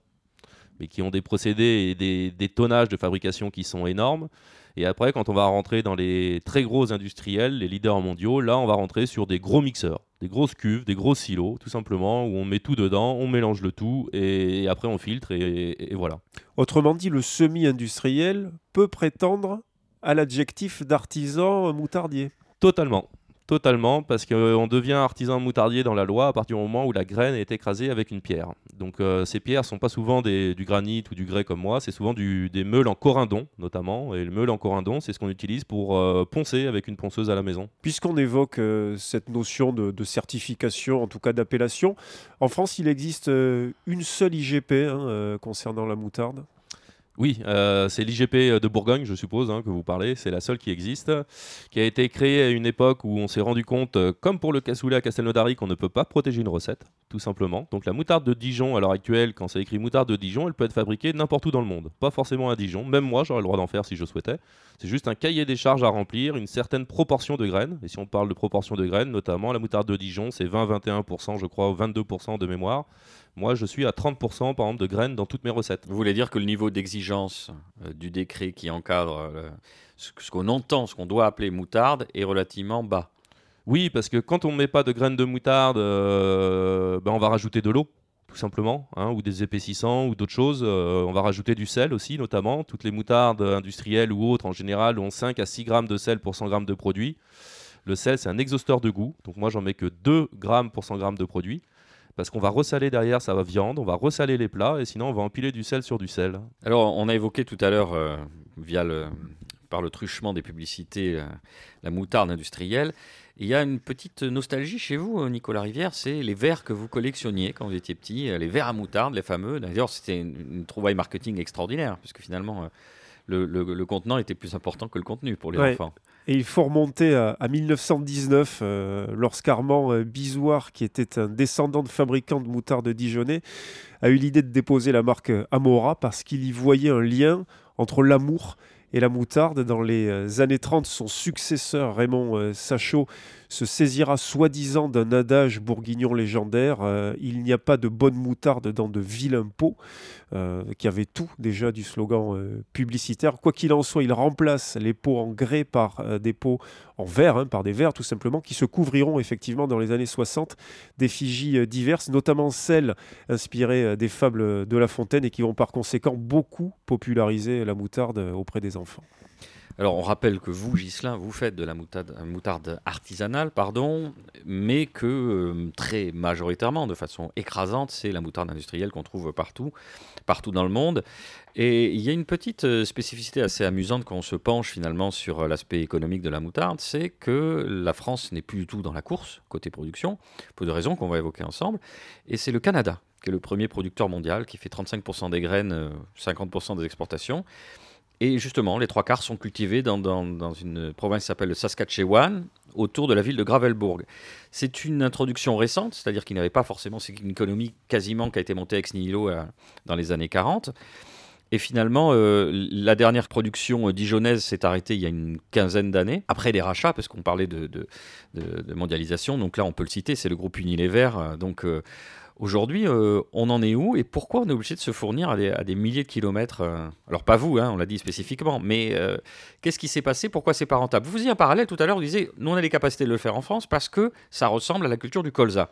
mais qui ont des procédés et des tonnages de fabrication qui sont énormes. Et après, quand on va rentrer dans les très gros industriels, les leaders mondiaux, là, on va rentrer sur des gros mixeurs, des grosses cuves, des gros silos, tout simplement, où on met tout dedans, on mélange le tout, et, après on filtre, et, voilà. Autrement dit, le semi-industriel peut prétendre à l'adjectif d'artisan moutardier. Totalement. Totalement, parce qu'on devient artisan moutardier dans la loi à partir du moment où la graine est écrasée avec une pierre. Donc euh, ces pierres sont pas souvent du granit ou du grès comme moi, c'est souvent des meules en corindon notamment. Et le meule en corindon, c'est ce qu'on utilise pour euh, poncer avec une ponceuse à la maison. Puisqu'on évoque euh, cette notion de, certification, en tout cas d'appellation, en France il existe une seule IGP hein, concernant la moutarde oui, euh, c'est l'IGP de Bourgogne, je suppose, hein, que vous parlez. C'est la seule qui existe, qui a été créée à une époque où on s'est rendu compte, euh, comme pour le cassoulet à Castelnaudary, qu'on ne peut pas protéger une recette, tout simplement. Donc la moutarde de Dijon, à l'heure actuelle, quand c'est écrit moutarde de Dijon, elle peut être fabriquée n'importe où dans le monde. Pas forcément à Dijon. Même moi, j'aurais le droit d'en faire si je souhaitais. C'est juste un cahier des charges à remplir, une certaine proportion de graines. Et si on parle de proportion de graines, notamment la moutarde de Dijon, c'est 20-21%, je crois, ou 22% de mémoire. Moi, je suis à 30% par exemple de graines dans toutes mes recettes. Vous voulez dire que le niveau d'exigence euh, du décret qui encadre euh, ce, qu'on entend, ce qu'on doit appeler moutarde, est relativement bas Oui, parce que quand on ne met pas de graines de moutarde, euh, ben on va rajouter de l'eau tout simplement, hein, ou des épaississants ou d'autres choses. on va rajouter du sel aussi, notamment. Toutes les moutardes industrielles ou autres, en général, ont 5 à 6 grammes de sel pour 100 grammes de produit. Le sel, c'est un exhausteur de goût. Donc moi, j'en mets que 2 grammes pour 100 grammes de produit parce qu'on va ressaler derrière sa viande, on va ressaler les plats, et sinon on va empiler du sel sur du sel. Alors on a évoqué tout à l'heure, euh, via le, par le truchement des publicités, euh, la moutarde industrielle. Il y a une petite nostalgie chez vous, euh, Nicolas Rivière, c'est les verres que vous collectionniez quand vous étiez petit, les verres à moutarde, les fameux. D'ailleurs, c'était une, une trouvaille marketing extraordinaire, puisque finalement, le, le- le contenant était plus important que le contenu pour les Ouais. enfants. Et il faut remonter à, à 1919, euh, lorsqu'Armand euh, Bisouard, qui était un descendant de fabricant de moutarde dijonnais, a eu l'idée de déposer la marque Amora parce qu'il y voyait un lien entre l'amour et la moutarde. Dans les euh, années 30, son successeur, Raymond euh, Sachot, se saisira soi-disant d'un adage bourguignon légendaire euh, Il n'y a pas de bonne moutarde dans de vilains pots qui avait tout déjà du slogan euh, publicitaire. Quoi qu'il en soit, il remplace les pots en grès par euh, des pots en verre, hein, par des verres tout simplement, qui se couvriront effectivement dans les années 60 d'effigies euh, diverses, notamment celles inspirées euh, des fables de La Fontaine et qui vont par conséquent beaucoup populariser la moutarde euh, auprès des enfants. Alors, on rappelle que vous, Ghislain, vous faites de la moutarde, artisanale, pardon, mais que euh, très majoritairement, de façon écrasante, c'est la moutarde industrielle qu'on trouve partout, partout dans le monde. Et il y a une petite euh, spécificité assez amusante quand on se penche finalement sur euh, l'aspect économique de la moutarde, c'est que la France n'est plus du tout dans la course côté production, pour de raisons qu'on va évoquer ensemble, et c'est le Canada qui est le premier producteur mondial, qui fait 35% des graines, euh, 50% des exportations. Et justement, les trois quarts sont cultivés dans, dans- une province qui s'appelle le Saskatchewan, autour de la ville de Gravelbourg. C'est une introduction récente, c'est-à-dire qu'il n'y avait pas forcément, une économie quasiment qui a été montée ex nihilo euh, dans les années 40. Et finalement, euh, la dernière production dijonnaise s'est arrêtée il y a une quinzaine d'années, après les rachats, parce qu'on parlait de, de- mondialisation. Donc là, on peut le citer, c'est le groupe Unilever. euh, Donc aujourd'hui, euh, on en est où et pourquoi on est obligé de se fournir à des, milliers de kilomètres euh, Alors pas vous, hein, on l'a dit spécifiquement, mais euh, qu'est-ce qui s'est passé? Pourquoi c'est pas rentable? Vous faisiez un parallèle tout à l'heure, vous disiez, nous on a les capacités de le faire en France parce que ça ressemble à la culture du colza.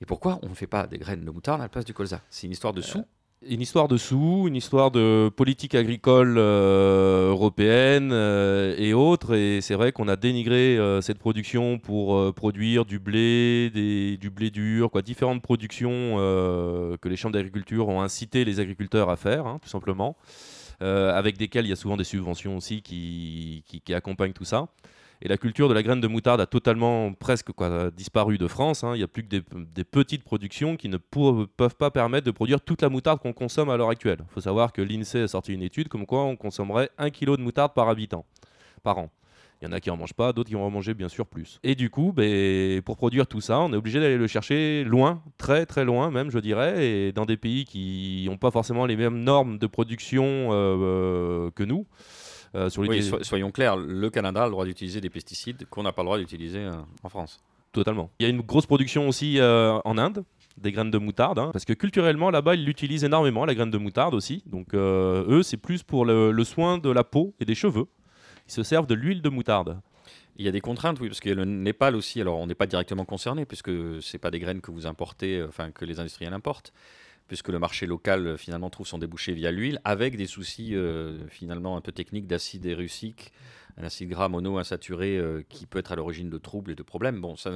Et pourquoi on ne fait pas des graines de moutarde à la place du colza? C'est une histoire de sous Une histoire de sous, une histoire de politique agricole euh, européenne euh, et autres. Et c'est vrai qu'on a dénigré euh, cette production pour produire du blé, du blé dur, différentes productions que les chambres d'agriculture ont incité les agriculteurs à faire, hein, tout simplement. Avec desquelles il y a souvent des subventions aussi qui accompagnent tout ça. Et la culture de la graine de moutarde a totalement presque quoi, disparu de France. hein. Il n'y a plus que des, petites productions qui ne peuvent pas permettre de produire toute la moutarde qu'on consomme à l'heure actuelle. Il faut savoir que l'INSEE a sorti une étude comme quoi on consommerait 1 kg de moutarde par habitant, par an. Il y en a qui en mangent pas, d'autres qui vont en manger bien sûr plus. Et du coup, ben, pour produire tout ça, on est obligé d'aller le chercher loin, très très loin même, je dirais, et dans des pays qui n'ont pas forcément les mêmes normes de production euh, euh, que nous. Euh, sur Oui, so- soyons clairs, le Canada a le droit d'utiliser des pesticides qu'on n'a pas le droit d'utiliser euh, en France. Totalement. Il y a une grosse production aussi euh, en Inde des graines de moutarde, hein, parce que culturellement là-bas ils l'utilisent énormément la graine de moutarde aussi. Donc euh, eux c'est plus pour le, le soin de la peau et des cheveux. Ils se servent de l'huile de moutarde. Il y a des contraintes, oui, parce que le Népal aussi, alors on n'est pas directement concerné, puisque c'est pas des graines que vous importez, enfin que les industriels importent, puisque le marché local euh, finalement trouve son débouché via l'huile, avec des soucis euh, finalement un peu techniques d'acide érucique, un acide gras monoinsaturé euh, qui peut être à l'origine de troubles et de problèmes. Bon, ça,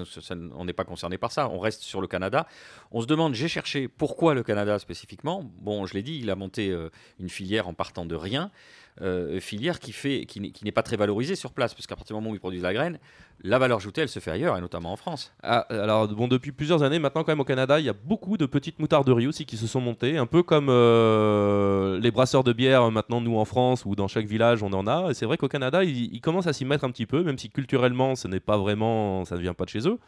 on n'est pas concerné par ça, on reste sur le Canada. On se demande, j'ai cherché pourquoi le Canada spécifiquement. Bon, je l'ai dit, il a monté euh, une filière en partant de rien. Euh, filière qui, n'est pas très valorisée sur place, parce qu'à partir du moment où ils produisent la graine, la valeur ajoutée, elle se fait ailleurs, et notamment en France. Ah, alors bon, depuis plusieurs années maintenant quand même au Canada, il y a beaucoup de petites moutarderies aussi qui se sont montées, un peu comme euh, les brasseurs de bière euh, maintenant nous en France ou dans chaque village on en a. Et c'est vrai qu'au Canada, ils, commencent à s'y mettre un petit peu, même si culturellement ce n'est pas vraiment, ça ne vient pas de chez eux.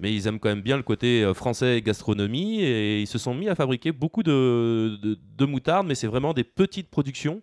Mais ils aiment quand même bien le côté français gastronomie et ils se sont mis à fabriquer beaucoup de, de, de moutarde, mais c'est vraiment des petites productions.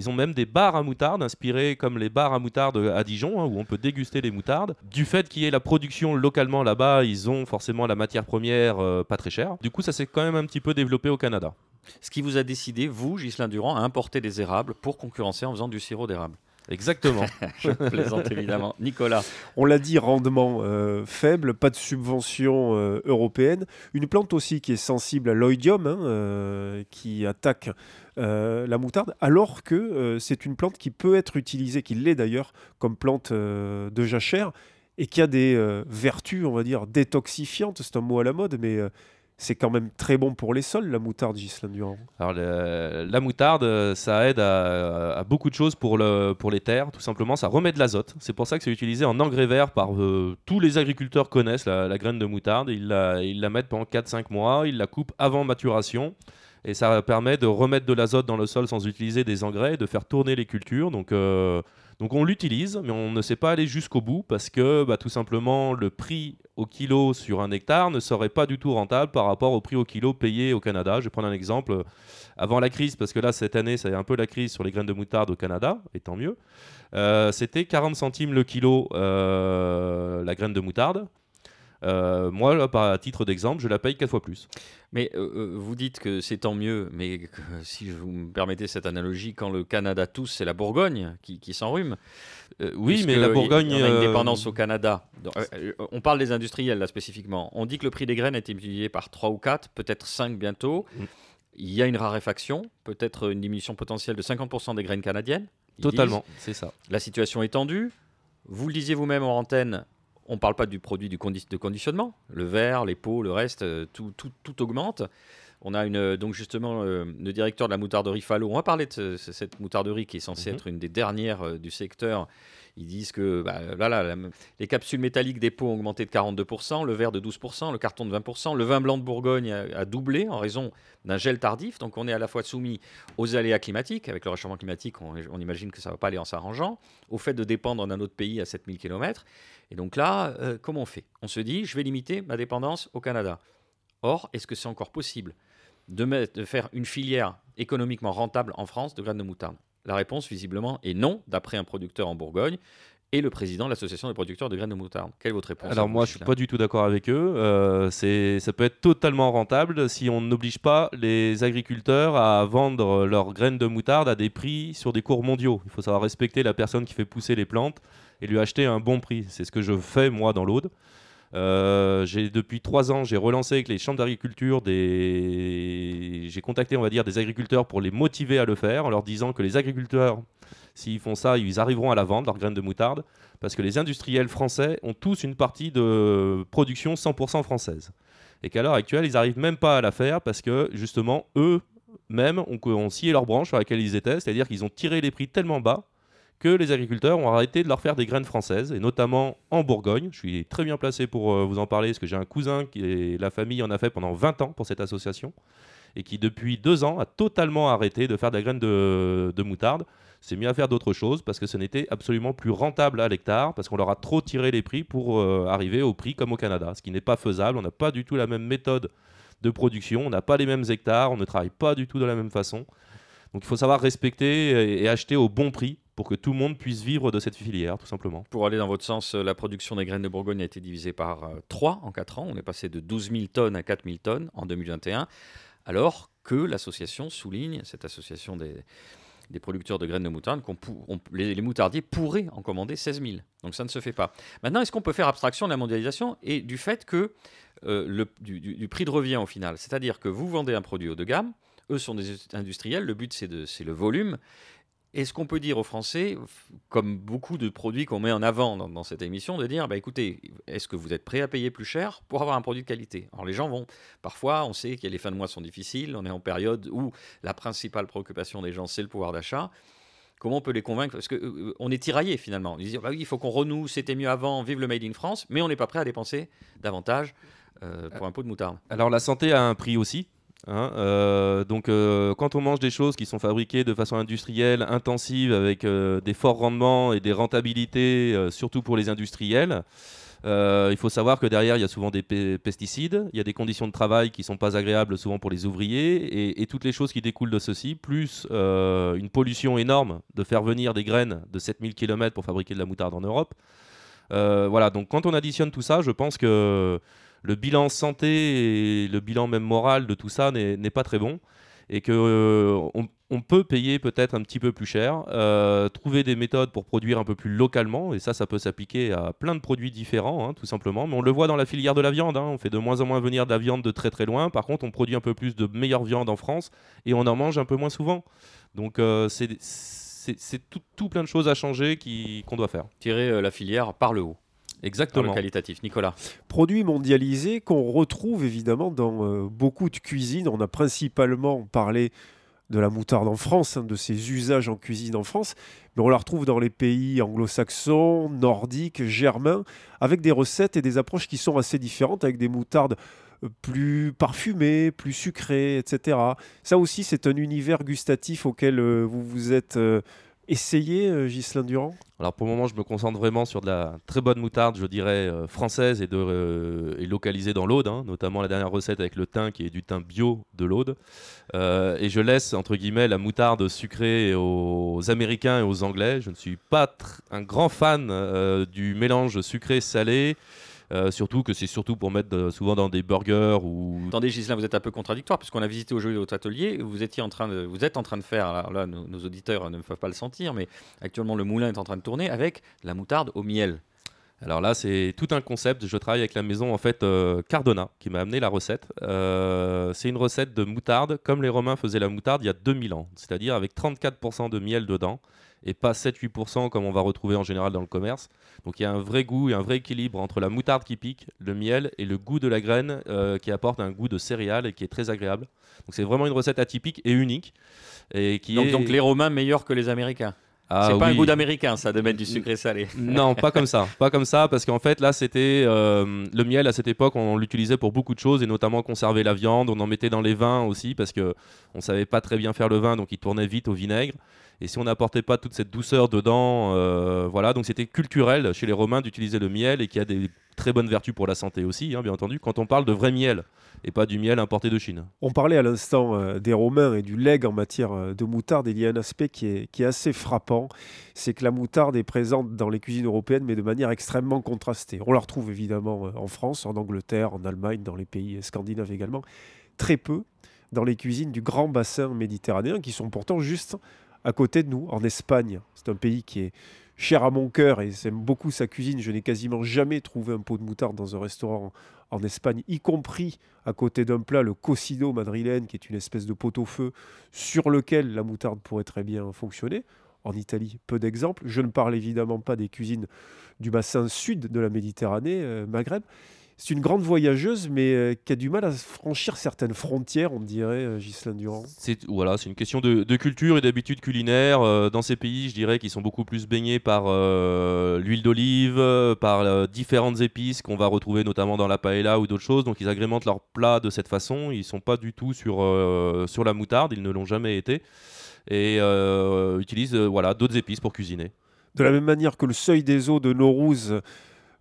Ils ont même des bars à moutarde inspirés comme les bars à moutarde à Dijon, hein, où on peut déguster les moutardes. Du fait qu'il y ait la production localement là-bas, ils ont forcément la matière première euh, pas très chère. Du coup, ça s'est quand même un petit peu développé au Canada. Ce qui vous a décidé, vous, Ghislain Durand, à importer des érables pour concurrencer en faisant du sirop d'érable. Exactement. [LAUGHS] Je plaisante évidemment. Nicolas. On l'a dit, rendement euh, faible, pas de subvention euh, européenne. Une plante aussi qui est sensible à l'oïdium, hein, euh, qui attaque euh, la moutarde, alors que euh, c'est une plante qui peut être utilisée, qui l'est d'ailleurs, comme plante euh, de jachère, et qui a des euh, vertus, on va dire, détoxifiantes, c'est un mot à la mode, mais euh, c'est quand même très bon pour les sols, la moutarde, Gislain Durand. Alors, la moutarde, ça aide à, beaucoup de choses pour, le, pour les terres. Tout simplement, ça remet de l'azote. C'est pour ça que c'est utilisé en engrais vert par euh, tous les agriculteurs connaissent la, graine de moutarde. La, ils la mettent pendant 4-5 mois, ils la coupent avant maturation. Et ça permet de remettre de l'azote dans le sol sans utiliser des engrais, de faire tourner les cultures. Donc, euh, donc on l'utilise, mais on ne sait pas aller jusqu'au bout parce que bah, tout simplement le prix au kilo sur un hectare ne serait pas du tout rentable par rapport au prix au kilo payé au Canada. Je vais prendre un exemple. Avant la crise, parce que là cette année c'est un peu la crise sur les graines de moutarde au Canada, et tant mieux. Euh, C'était 40 centimes le kilo euh, la graine de moutarde. Euh, moi, là, par à titre d'exemple, je la paye 4 fois plus. Mais euh, euh, vous dites que c'est tant mieux, mais que, si je vous me permettez cette analogie, quand le Canada tousse, c'est la Bourgogne qui, qui s'enrhume. Euh, oui, mais la il- Bourgogne. On a une dépendance au Canada. Donc, on parle des industriels là spécifiquement. On dit que le prix des graines a été multiplié par 3 ou 4, peut-être 5 bientôt. Mm. Il y a une raréfaction, peut-être une diminution potentielle de 50% des graines canadiennes. Totalement, c'est ça. La situation est tendue. Vous le disiez vous-même en antenne, on ne parle pas du produit du condi- de conditionnement. Le verre, les pots, le reste, euh, tout, tout- tout augmente. On a une, euh, donc justement euh, le directeur de la moutarderie Fallot. On va parler de ce- ce- cette moutarderie qui est censée Mhm. être une des dernières euh, du secteur. Ils disent que bah, les capsules métalliques des pots ont augmenté de 42%, le verre de 12%, le carton de 20%, le vin blanc de Bourgogne a, doublé en raison d'un gel tardif. Donc on est à la fois soumis aux aléas climatiques. Avec le réchauffement climatique, on, imagine que ça ne va pas aller en s'arrangeant. Au fait de dépendre d'un autre pays à 7000 km. Et donc là, euh, comment on fait? On se dit, je vais limiter ma dépendance au Canada. Or, est-ce que c'est encore possible de, de faire une filière économiquement rentable en France de graines de moutarde? La réponse, visiblement, est non, d'après un producteur en Bourgogne et le président de l'association des producteurs de graines de moutarde. Quelle est votre réponse Alors moi, je suis pas du tout d'accord avec eux. Euh, c'est, ça peut être totalement rentable si on n'oblige pas les agriculteurs à vendre leurs graines de moutarde à des prix sur des cours mondiaux. Il faut savoir respecter la personne qui fait pousser les plantes et lui acheter un bon prix. C'est ce que je fais moi dans l'Aude. Euh, depuis trois ans, j'ai relancé avec les chambres d'agriculture des, j'ai contacté on va dire des agriculteurs pour les motiver à le faire en leur disant que les agriculteurs, s'ils font ça, ils arriveront à la vendre leurs graines de moutarde parce que les industriels français ont tous une partie de production 100% française. Et qu'à l'heure actuelle, ils n'arrivent même pas à la faire parce que justement, eux-mêmes ont, ont scié leur branche sur laquelle ils étaient, c'est-à-dire qu'ils ont tiré les prix tellement bas que les agriculteurs ont arrêté de leur faire des graines françaises, et notamment en Bourgogne. Je suis très bien placé pour euh, vous en parler, parce que j'ai un cousin qui la famille en a fait pendant 20 ans pour cette association, et qui depuis deux ans a totalement arrêté de faire de la graine de, de moutarde, s'est mis à faire d'autres choses, parce que ce n'était absolument plus rentable à l'hectare, parce qu'on leur a trop tiré les prix pour euh, arriver au prix comme au Canada, ce qui n'est pas faisable, on n'a pas du tout la même méthode de production, on n'a pas les mêmes hectares, on ne travaille pas du tout de la même façon. Donc il faut savoir respecter et acheter au bon prix pour que tout le monde puisse vivre de cette filière, tout simplement. Pour aller dans votre sens, euh, la production des graines de Bourgogne a été divisée par 3 en 4 ans. On est passé de 12 000 tonnes à 4 000 tonnes en 2021, alors que l'association souligne, cette association des, producteurs de graines de moutarde, qu'on les, moutardiers pourraient en commander 16 000. Donc ça ne se fait pas. Maintenant, est-ce qu'on peut faire abstraction de la mondialisation et du fait que euh, du, du- prix de revient au final? C'est-à-dire que vous vendez un produit haut de gamme, eux sont des industriels, le but c'est le volume. Est-ce qu'on peut dire aux Français, comme beaucoup de produits qu'on met en avant dans, dans cette émission, de dire, bah, écoutez, est-ce que vous êtes prêt à payer plus cher pour avoir un produit de qualité? Alors les gens vont, parfois, on sait que les fins de mois sont difficiles, on est en période où la principale préoccupation des gens, c'est le pouvoir d'achat. Comment on peut les convaincre? Parce qu'on est tiraillé finalement. Ils disent, bah oui, il faut qu'on renoue, c'était mieux avant, vive le Made in France, mais on n'est pas prêt à dépenser davantage euh, pour un pot de moutarde. Alors la santé a un prix aussi. Hein, euh, donc euh, quand on mange des choses qui sont fabriquées de façon industrielle, intensive, avec euh, des forts rendements et des rentabilités, surtout pour les industriels, il faut savoir que derrière, il y a souvent des pe- pesticides, il y a des conditions de travail qui sont pas agréables souvent pour les ouvriers, et, et toutes les choses qui découlent de ceci, plus une pollution énorme de faire venir des graines de 7000 km pour fabriquer de la moutarde en Europe. Voilà, donc quand on additionne tout ça, je pense que le bilan santé et le bilan même moral de tout ça n'est pas très bon et que euh, on, peut payer peut-être un petit peu plus cher, euh, trouver des méthodes pour produire un peu plus localement, et ça, ça peut s'appliquer à plein de produits différents, hein, tout simplement. Mais on le voit dans la filière de la viande, hein, on fait de moins en moins venir de la viande de très très loin. Par contre, on produit un peu plus de meilleure viande en France et on en mange un peu moins souvent. Donc euh, c'est tout, plein de choses à changer qu'on doit faire. Tirer la filière par le haut. Dans Exactement. le qualitatif. Nicolas. Produit mondialisé qu'on retrouve évidemment dans euh, beaucoup de cuisines. On a principalement parlé de la moutarde en France, hein, de ses usages en cuisine en France, mais on la retrouve dans les pays anglo-saxons, nordiques, germains, avec des recettes et des approches qui sont assez différentes, avec des moutardes euh, plus parfumées, plus sucrées, etc. Ça aussi, c'est un univers gustatif auquel euh, vous vous êtes euh, essayé, euh, Ghislain Durand Alors pour le moment, je me concentre vraiment sur de la très bonne moutarde, je dirais euh, française et, de, euh, et localisée dans l'Aude, hein, notamment la dernière recette avec le thym qui est du thym bio de l'Aude. Et je laisse entre guillemets la moutarde sucrée aux Américains et aux Anglais. Je ne suis pas un grand fan du mélange sucré-salé. Euh, surtout que c'est surtout pour mettre euh, souvent dans des burgers ou Attendez, Gislain, vous êtes un peu contradictoire puisqu'on a visité aujourd'hui votre atelier. Vous étiez en train de, vous êtes en train de faire. Alors là, nos, nos auditeurs ne peuvent pas le sentir, mais actuellement le moulin est en train de tourner avec la moutarde au miel. Alors là, c'est tout un concept. Je travaille avec la maison en fait euh, Cardona qui m'a amené la recette. Euh, c'est une recette de moutarde comme les Romains faisaient la moutarde il y a 2000 ans, c'est-à-dire avec 34% de miel dedans et pas 7-8% comme on va retrouver en général dans le commerce. Donc il y a un vrai goût et un vrai équilibre entre la moutarde qui pique, le miel et le goût de la graine euh, qui apporte un goût de céréales et qui est très agréable. Donc c'est vraiment une recette atypique et unique. Et qui Donc, est... donc les Romains meilleurs que les Américains. Ah c'est pas un goût d'américain, ça, de mettre du sucré salé. Non, pas comme ça, pas comme ça, parce qu'en fait là c'était euh, le miel à cette époque, on l'utilisait pour beaucoup de choses et notamment conserver la viande. On en mettait dans les vins aussi parce que on savait pas très bien faire le vin, donc il tournait vite au vinaigre. Et si on n'apportait pas toute cette douceur dedans, euh, voilà, donc c'était culturel chez les Romains d'utiliser le miel et qui a des très bonnes vertus pour la santé aussi, hein, bien entendu. Quand on parle de vrai miel et pas du miel importé de Chine. On parlait à l'instant euh, des Romains et du legs en matière euh, de moutarde. Il y a un aspect qui est, assez frappant, c'est que la moutarde est présente dans les cuisines européennes, mais de manière extrêmement contrastée. On la retrouve évidemment en France, en Angleterre, en Allemagne, dans les pays scandinaves également. Très peu dans les cuisines du grand bassin méditerranéen, qui sont pourtant juste à côté de nous, en Espagne. C'est un pays qui est cher à mon cœur et j'aime beaucoup sa cuisine. Je n'ai quasiment jamais trouvé un pot de moutarde dans un restaurant en Espagne, y compris à côté d'un plat, le cocido madrilène, qui est une espèce de pot-au-feu sur lequel la moutarde pourrait très bien fonctionner. En Italie, peu d'exemples. Je ne parle évidemment pas des cuisines du bassin sud de la Méditerranée, euh, Maghreb. C'est une grande voyageuse, mais euh, qui a du mal à franchir certaines frontières, on dirait, euh, Ghislain Durand. C'est voilà, c'est une question de, de culture et d'habitude culinaire. Euh, dans ces pays, je dirais qu'ils sont beaucoup plus baignés par euh, l'huile d'olive, par différentes épices qu'on va retrouver notamment dans la paella ou d'autres choses. Donc ils agrémentent leurs plats de cette façon. Ils sont pas du tout sur, sur la moutarde, ils ne l'ont jamais été. Et utilisent voilà, d'autres épices pour cuisiner. De la même manière que le seuil des eaux de Naurouz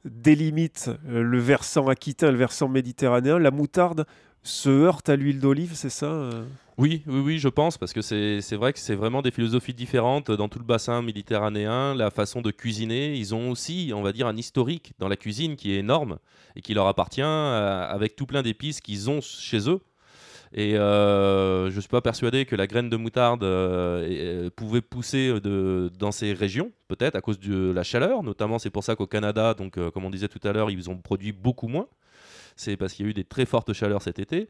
délimite euh, le versant aquitain, le versant méditerranéen, la moutarde se heurte à l'huile d'olive, c'est ça euh Oui, oui, oui, je pense, parce que c'est vrai que c'est vraiment des philosophies différentes dans tout le bassin méditerranéen, la façon de cuisiner. Ils ont aussi, on va dire, un historique dans la cuisine qui est énorme et qui leur appartient, euh, avec tout plein d'épices qu'ils ont chez eux. Et euh, je ne suis pas persuadé que la graine de moutarde euh, euh, pouvait pousser de, dans ces régions, peut-être à cause de la chaleur. Notamment, c'est pour ça qu'au Canada, donc, comme on disait tout à l'heure, ils ont produit beaucoup moins. C'est parce qu'il y a eu des très fortes chaleurs cet été.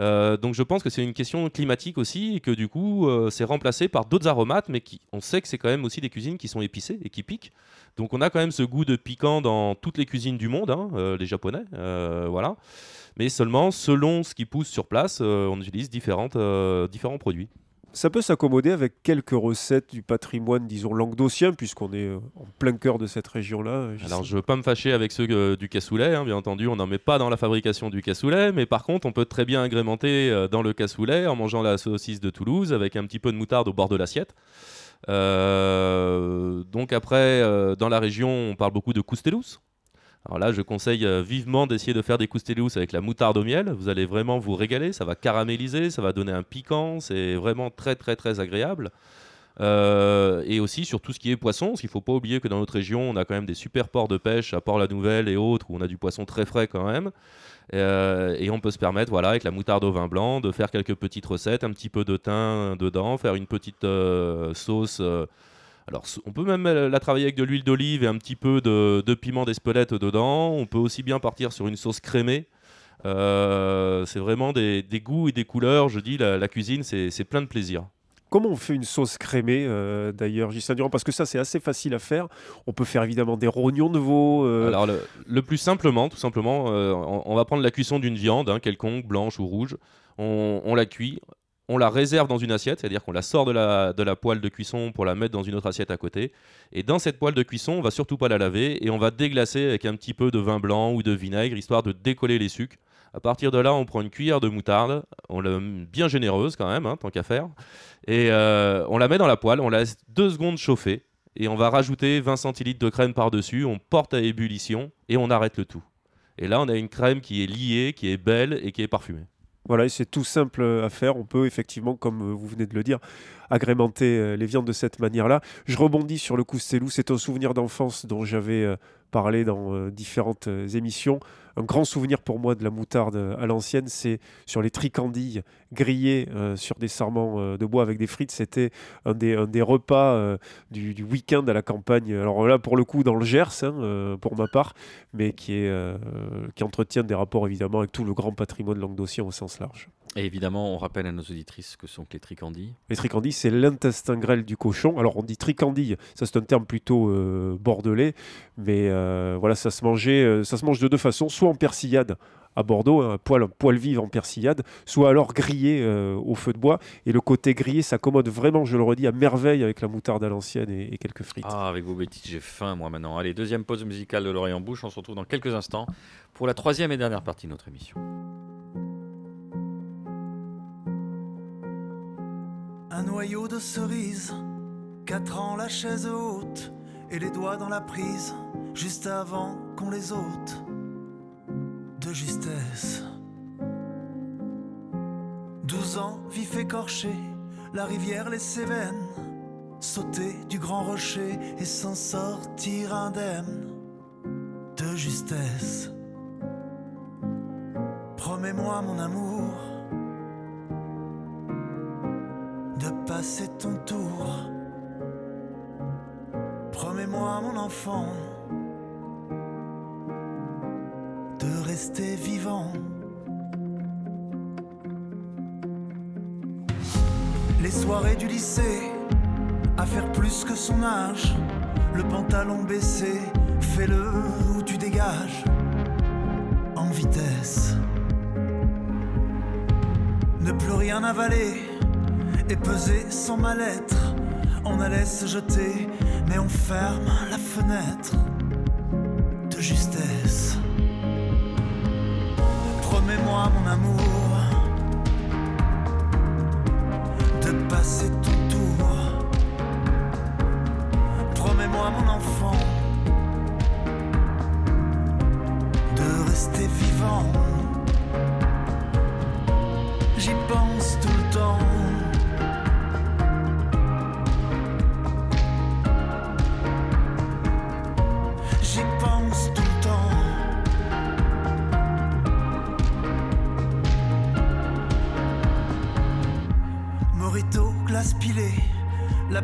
Euh, donc je pense que c'est une question climatique aussi et que du coup euh, c'est remplacé par d'autres aromates mais qui on sait que c'est quand même aussi des cuisines qui sont épicées et qui piquent. Donc on a quand même ce goût de piquant dans toutes les cuisines du monde hein, euh, les japonais voilà. Mais seulement selon ce qui pousse sur place on utilise différents produits Ça peut s'accommoder avec quelques recettes du patrimoine, disons, languedocien, puisqu'on est euh, en plein cœur de cette région-là. Ghislain. Alors, je veux pas me fâcher avec ceux euh, du cassoulet, hein, bien entendu, on n'en met pas dans la fabrication du cassoulet, mais par contre, on peut très bien agrémenter euh, dans le cassoulet en mangeant la saucisse de Toulouse avec un petit peu de moutarde au bord de l'assiette. Euh, donc après, dans la région, on parle beaucoup de coustelous. Alors là, je conseille euh, vivement d'essayer de faire des coustelous avec la moutarde au miel. Vous allez vraiment vous régaler. Ça va caraméliser, ça va donner un piquant. C'est vraiment très, très, très agréable. Euh, et aussi sur tout ce qui est poisson, parce qu'il ne faut pas oublier que dans notre région, on a quand même des super ports de pêche à Port-la-Nouvelle et autres, où on a du poisson très frais quand même. Euh, et on peut se permettre, voilà, avec la moutarde au vin blanc, de faire quelques petites recettes, un petit peu de thym dedans, faire une petite sauce. Alors, on peut même euh, la travailler avec de l'huile d'olive et un petit peu de, de piment d'Espelette dedans. On peut aussi bien partir sur une sauce crémée. Euh, c'est vraiment des, des goûts et des couleurs. Je dis, la, la cuisine, c'est plein de plaisir. Comment on fait une sauce crémée euh, d'ailleurs, Gisèle Durand Parce que ça, c'est assez facile à faire. On peut faire évidemment des rognons de veau. euh, Alors le, le plus simplement, tout simplement, on, on va prendre la cuisson d'une viande, hein, quelconque, blanche ou rouge. On, on la cuit, on la réserve dans une assiette, c'est-à-dire qu'on la sort de la, de la poêle de cuisson pour la mettre dans une autre assiette à côté. Et dans cette poêle de cuisson, on va surtout pas la laver et on va déglacer avec un petit peu de vin blanc ou de vinaigre, histoire de décoller les sucres. À partir de là, on prend une cuillère de moutarde, on la bien généreuse quand même, hein, tant qu'à faire, et euh, on la met dans la poêle, on la laisse deux secondes chauffer, et on va rajouter 20 centilitres de crème par-dessus, on porte à ébullition, et on arrête le tout. Et là, on a une crème qui est liée, qui est belle et qui est parfumée. Voilà, c'est tout simple à faire. On peut effectivement, comme euh, vous venez de le dire, agrémenter euh, les viandes de cette manière-là. Je rebondis sur le coustelou. C'est un souvenir d'enfance dont j'avais euh, parlé dans euh, différentes euh, émissions. Un grand souvenir pour moi de la moutarde euh, à l'ancienne, c'est sur les tricandilles grillées sur des sarments de bois avec des frites. C'était un des, un des repas du, du week-end à la campagne. Alors là, pour le coup, dans le Gers, hein, pour ma part, mais qui, est, qui entretient des rapports évidemment avec tout le grand patrimoine languedocien au sens large. Et évidemment, on rappelle à nos auditrices ce que sont que les tricandis. Les tricandilles, c'est l'intestin grêle du cochon. Alors on dit tricandille, ça c'est un terme plutôt euh, bordelais, mais voilà, ça se mangeait, euh, ça se mange de deux façons, soit en persillade à Bordeaux, un poil, un poil vive en persillade, soit alors grillé euh, au feu de bois. Et le côté grillé s'accommode vraiment, je le redis, à merveille avec la moutarde à l'ancienne et, et quelques frites. Ah, avec vos bêtises, j'ai faim moi maintenant. Allez, deuxième pause musicale de l'Orient Bouche. On se retrouve dans quelques instants pour la troisième et dernière partie de notre émission. Un noyau de cerise, quatre ans la chaise haute, et les doigts dans la prise, juste avant qu'on les ôte. De justesse. Douze ans, vif écorché, la rivière les Cévennes, sauter du grand rocher et s'en sortir indemne. De justesse. Promets-moi mon amour de passer ton tour. Promets-moi, mon enfant, de rester vivant. Les soirées du lycée, à faire plus que son âge, le pantalon baissé, fais-le ou tu dégages, en vitesse. Ne plus rien avaler et peser sans mal-être. On allait se jeter, mais on ferme la fenêtre de justesse. Promets-moi, mon amour, de passer ton tour. Promets-moi, mon enfant, de rester vivant.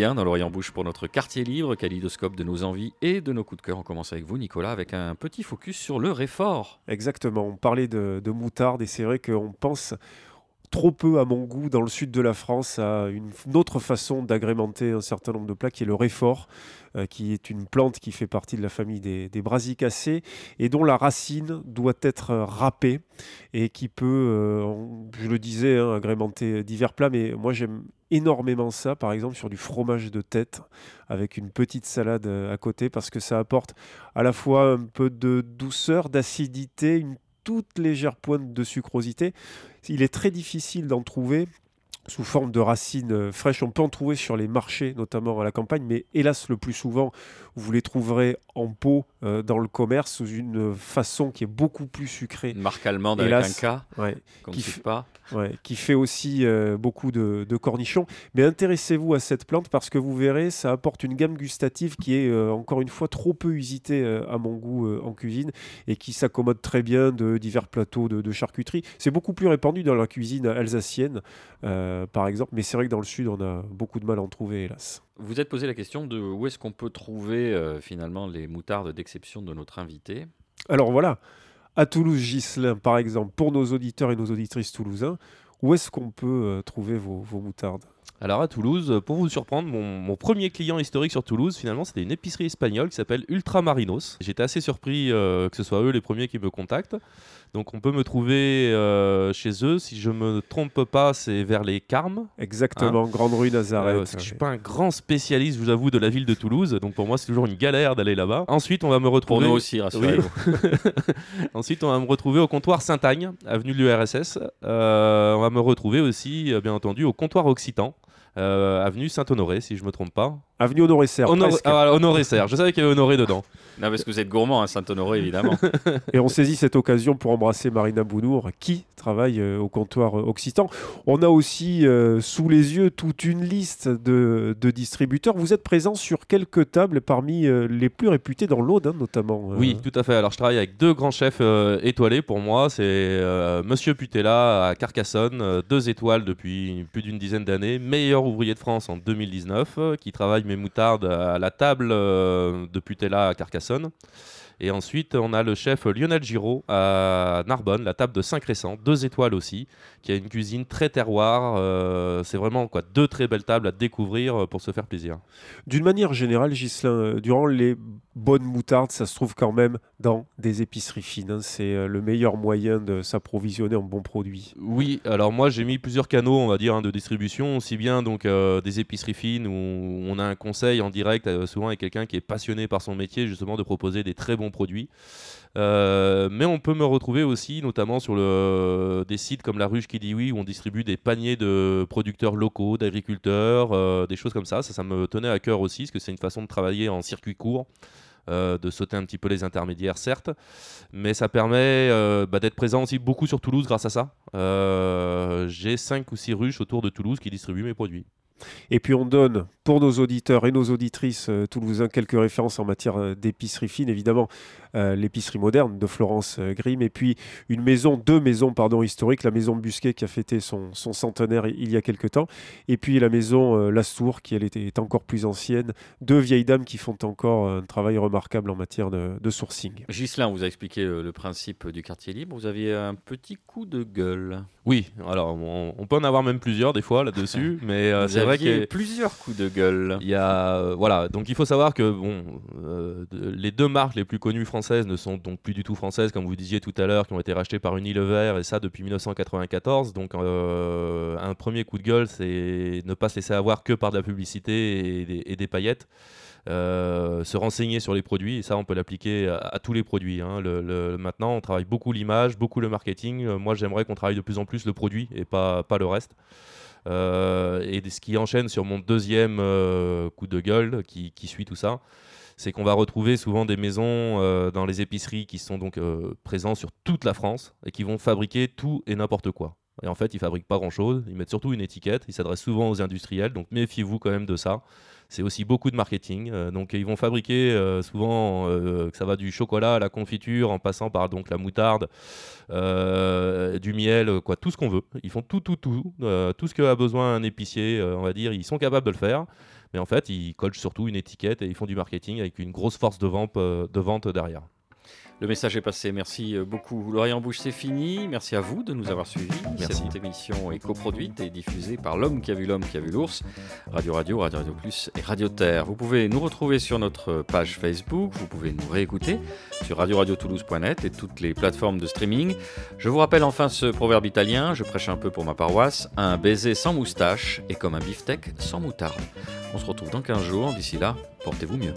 Dans l'Orient Bouche pour notre quartier libre, kaléidoscope de nos envies et de nos coups de cœur. On commence avec vous, Nicolas, avec un petit focus sur le réfort. Exactement, on parlait de, de moutarde et c'est vrai qu'on pense trop peu à mon goût dans le sud de la France à une, autre façon d'agrémenter un certain nombre de plats qui est le réfort, euh, qui est une plante qui fait partie de la famille des, des brasicacées et dont la racine doit être râpée et qui peut, euh, je le disais, hein, agrémenter divers plats, mais moi j'aime énormément ça, par exemple sur du fromage de tête avec une petite salade euh, à côté parce que ça apporte à la fois un peu de douceur, d'acidité, une toute légère pointe de sucrosité. Il est très difficile d'en trouver sous forme de racines euh, fraîches. On peut en trouver sur les marchés, notamment à la campagne, mais hélas, le plus souvent, vous les trouverez en pot euh, dans le commerce sous une façon qui est beaucoup plus sucrée. Une marque allemande avec un K, ouais, qui fait- pas. Ouais, qui fait aussi euh, beaucoup de, de cornichons. Mais intéressez-vous à cette plante parce que vous verrez, ça apporte une gamme gustative qui est euh, encore une fois trop peu usitée à mon goût en cuisine et qui s'accommode très bien de divers plateaux de, de charcuterie. C'est beaucoup plus répandu dans la cuisine alsacienne, euh, par exemple, mais c'est vrai que dans le sud, on a beaucoup de mal à en trouver, hélas. Vous êtes posé la question de où est-ce qu'on peut trouver euh, finalement les moutardes d'exception de notre invité. Alors voilà, à Toulouse, Gislin, par exemple, pour nos auditeurs et nos auditrices toulousains, où est-ce qu'on peut euh, trouver vos, vos moutardes? Alors à Toulouse, pour vous surprendre, mon, mon premier client historique sur Toulouse, finalement, c'était une épicerie espagnole qui s'appelle Ultramarinos. J'étais assez surpris euh, que ce soit eux les premiers qui me contactent. Donc on peut me trouver euh, chez eux. Si je me trompe pas, c'est vers les Carmes. Exactement, Grande Rue Nazareth. Euh, parce que je suis pas un grand spécialiste, je vous avoue, de la ville de Toulouse. Donc pour moi, c'est toujours une galère d'aller là-bas. Ensuite, on va me Pour retrouver. nous aussi, rassurez-vous. [LAUGHS] Ensuite, on va me retrouver au comptoir Saint-Agne, avenue de l'URSS. Euh, on va me retrouver aussi, bien entendu, au comptoir Occitan, euh, avenue Saint-Honoré, si je me trompe pas. Avenue Honoré Serre, Honor- presque. ah, voilà, Honoré Serre. Je savais qu'il y avait Honoré dedans. Non, parce que vous êtes gourmand, hein, Saint-Honoré, évidemment. [LAUGHS] Et on saisit cette occasion pour embrasser Marina Bounour, qui travaille euh, au comptoir euh, Occitan. On a aussi euh, sous les yeux toute une liste de, de distributeurs. Vous êtes présent sur quelques tables parmi euh, les plus réputés dans l'Aude, hein, notamment. euh. Oui, tout à fait. Alors, je travaille avec deux grands chefs euh, étoilés pour moi. C'est euh, Monsieur Putella à Carcassonne, euh, deux étoiles depuis plus d'une dizaine d'années, meilleur ouvrier de France en 2019, euh, qui travaille mes moutardes à la table euh, de Putella à Carcassonne. Et ensuite, on a le chef Lionel Giraud à Narbonne, la table de Saint-Crescent, deux étoiles aussi, qui a une cuisine très terroir. euh, c'est vraiment quoi, deux très belles tables à découvrir euh, pour se faire plaisir. D'une manière générale, Ghislain, euh, durant les bonnes moutardes, ça se trouve quand même dans des épiceries fines. hein. C'est le meilleur moyen de s'approvisionner en bons produits. Oui, alors moi j'ai mis plusieurs canaux, on va dire, hein, de distribution, aussi bien donc euh, des épiceries fines où on a un conseil en direct, euh, souvent avec quelqu'un qui est passionné par son métier, justement de proposer des très bons produits. Euh, mais on peut me retrouver aussi, notamment sur le, des sites comme La Ruche qui dit oui, où on distribue des paniers de producteurs locaux, d'agriculteurs, euh, des choses comme ça. Ça, ça me tenait à cœur aussi, parce que c'est une façon de travailler en circuit court. euh, de sauter un petit peu les intermédiaires, certes, mais ça permet euh, bah, d'être présent aussi beaucoup sur Toulouse grâce à ça. Euh, J'ai 5 ou 6 ruches autour de Toulouse qui distribuent mes produits. Et puis on donne pour nos auditeurs et nos auditrices euh, toulousains quelques références en matière euh, d'épicerie fine, évidemment euh, l'épicerie moderne de Florence euh, Grimm, et puis une maison, deux maisons pardon, historiques, la maison Busquet qui a fêté son, centenaire il y a quelque temps, et puis la maison Lastour qui est encore plus ancienne, deux vieilles dames qui font encore un travail remarquable en matière de, sourcing. Ghislain, on vous a expliqué le principe du quartier libre. Vous aviez un petit coup de gueule. Oui, alors on, on peut en avoir même plusieurs des fois là-dessus, [LAUGHS] mais euh, c'est vrai aviez que plusieurs coups de gueule. Il y a, euh, voilà, donc il faut savoir que bon, euh, de- les deux marques les plus connues françaises ne sont donc plus du tout françaises, comme vous disiez tout à l'heure, qui ont été rachetées par Unilever et ça depuis 1994. Donc un premier coup de gueule, c'est ne pas se laisser avoir que par de la publicité et des, et des paillettes. Euh, se renseigner sur les produits et ça on peut l'appliquer à, à tous les produits. hein. Le- le- maintenant on travaille beaucoup l'image, beaucoup le marketing. Euh, moi j'aimerais qu'on travaille de plus en plus le produit et pas, pas le reste. Euh, et ce qui enchaîne sur mon deuxième euh, coup de gueule qui, suit tout ça, c'est qu'on va retrouver souvent des maisons euh, dans les épiceries qui sont donc présents sur toute la France et qui vont fabriquer tout et n'importe quoi. Et en fait, ils fabriquent pas grand-chose, ils mettent surtout une étiquette, ils s'adressent souvent aux industriels, donc méfiez-vous quand même de ça. C'est aussi beaucoup de marketing, euh, donc ils vont fabriquer euh, souvent, euh, ça va du chocolat à la confiture, en passant par donc la moutarde, du miel, quoi, tout ce qu'on veut. Ils font tout, tout, tout, tout ce que a besoin un épicier, on va dire, ils sont capables de le faire. Mais en fait, ils collent surtout une étiquette et ils font du marketing avec une grosse force de vente derrière. Le message est passé. Merci euh, beaucoup. L'Orient Bouche, c'est fini. Merci à vous de nous avoir suivis. Merci. Cette émission est coproduite et diffusée par l'homme qui a vu l'homme qui a vu l'ours. Radio Radio, Radio Radio Plus et Radio Terre. Vous pouvez nous retrouver sur notre page Facebook. Vous pouvez nous réécouter sur radio-radio-toulouse.net et toutes les plateformes de streaming. Je vous rappelle enfin ce proverbe italien. Je prêche un peu pour ma paroisse. Un baiser sans moustache est comme un beefsteak sans moutarde. On se retrouve dans 15 jours. D'ici là, portez-vous mieux.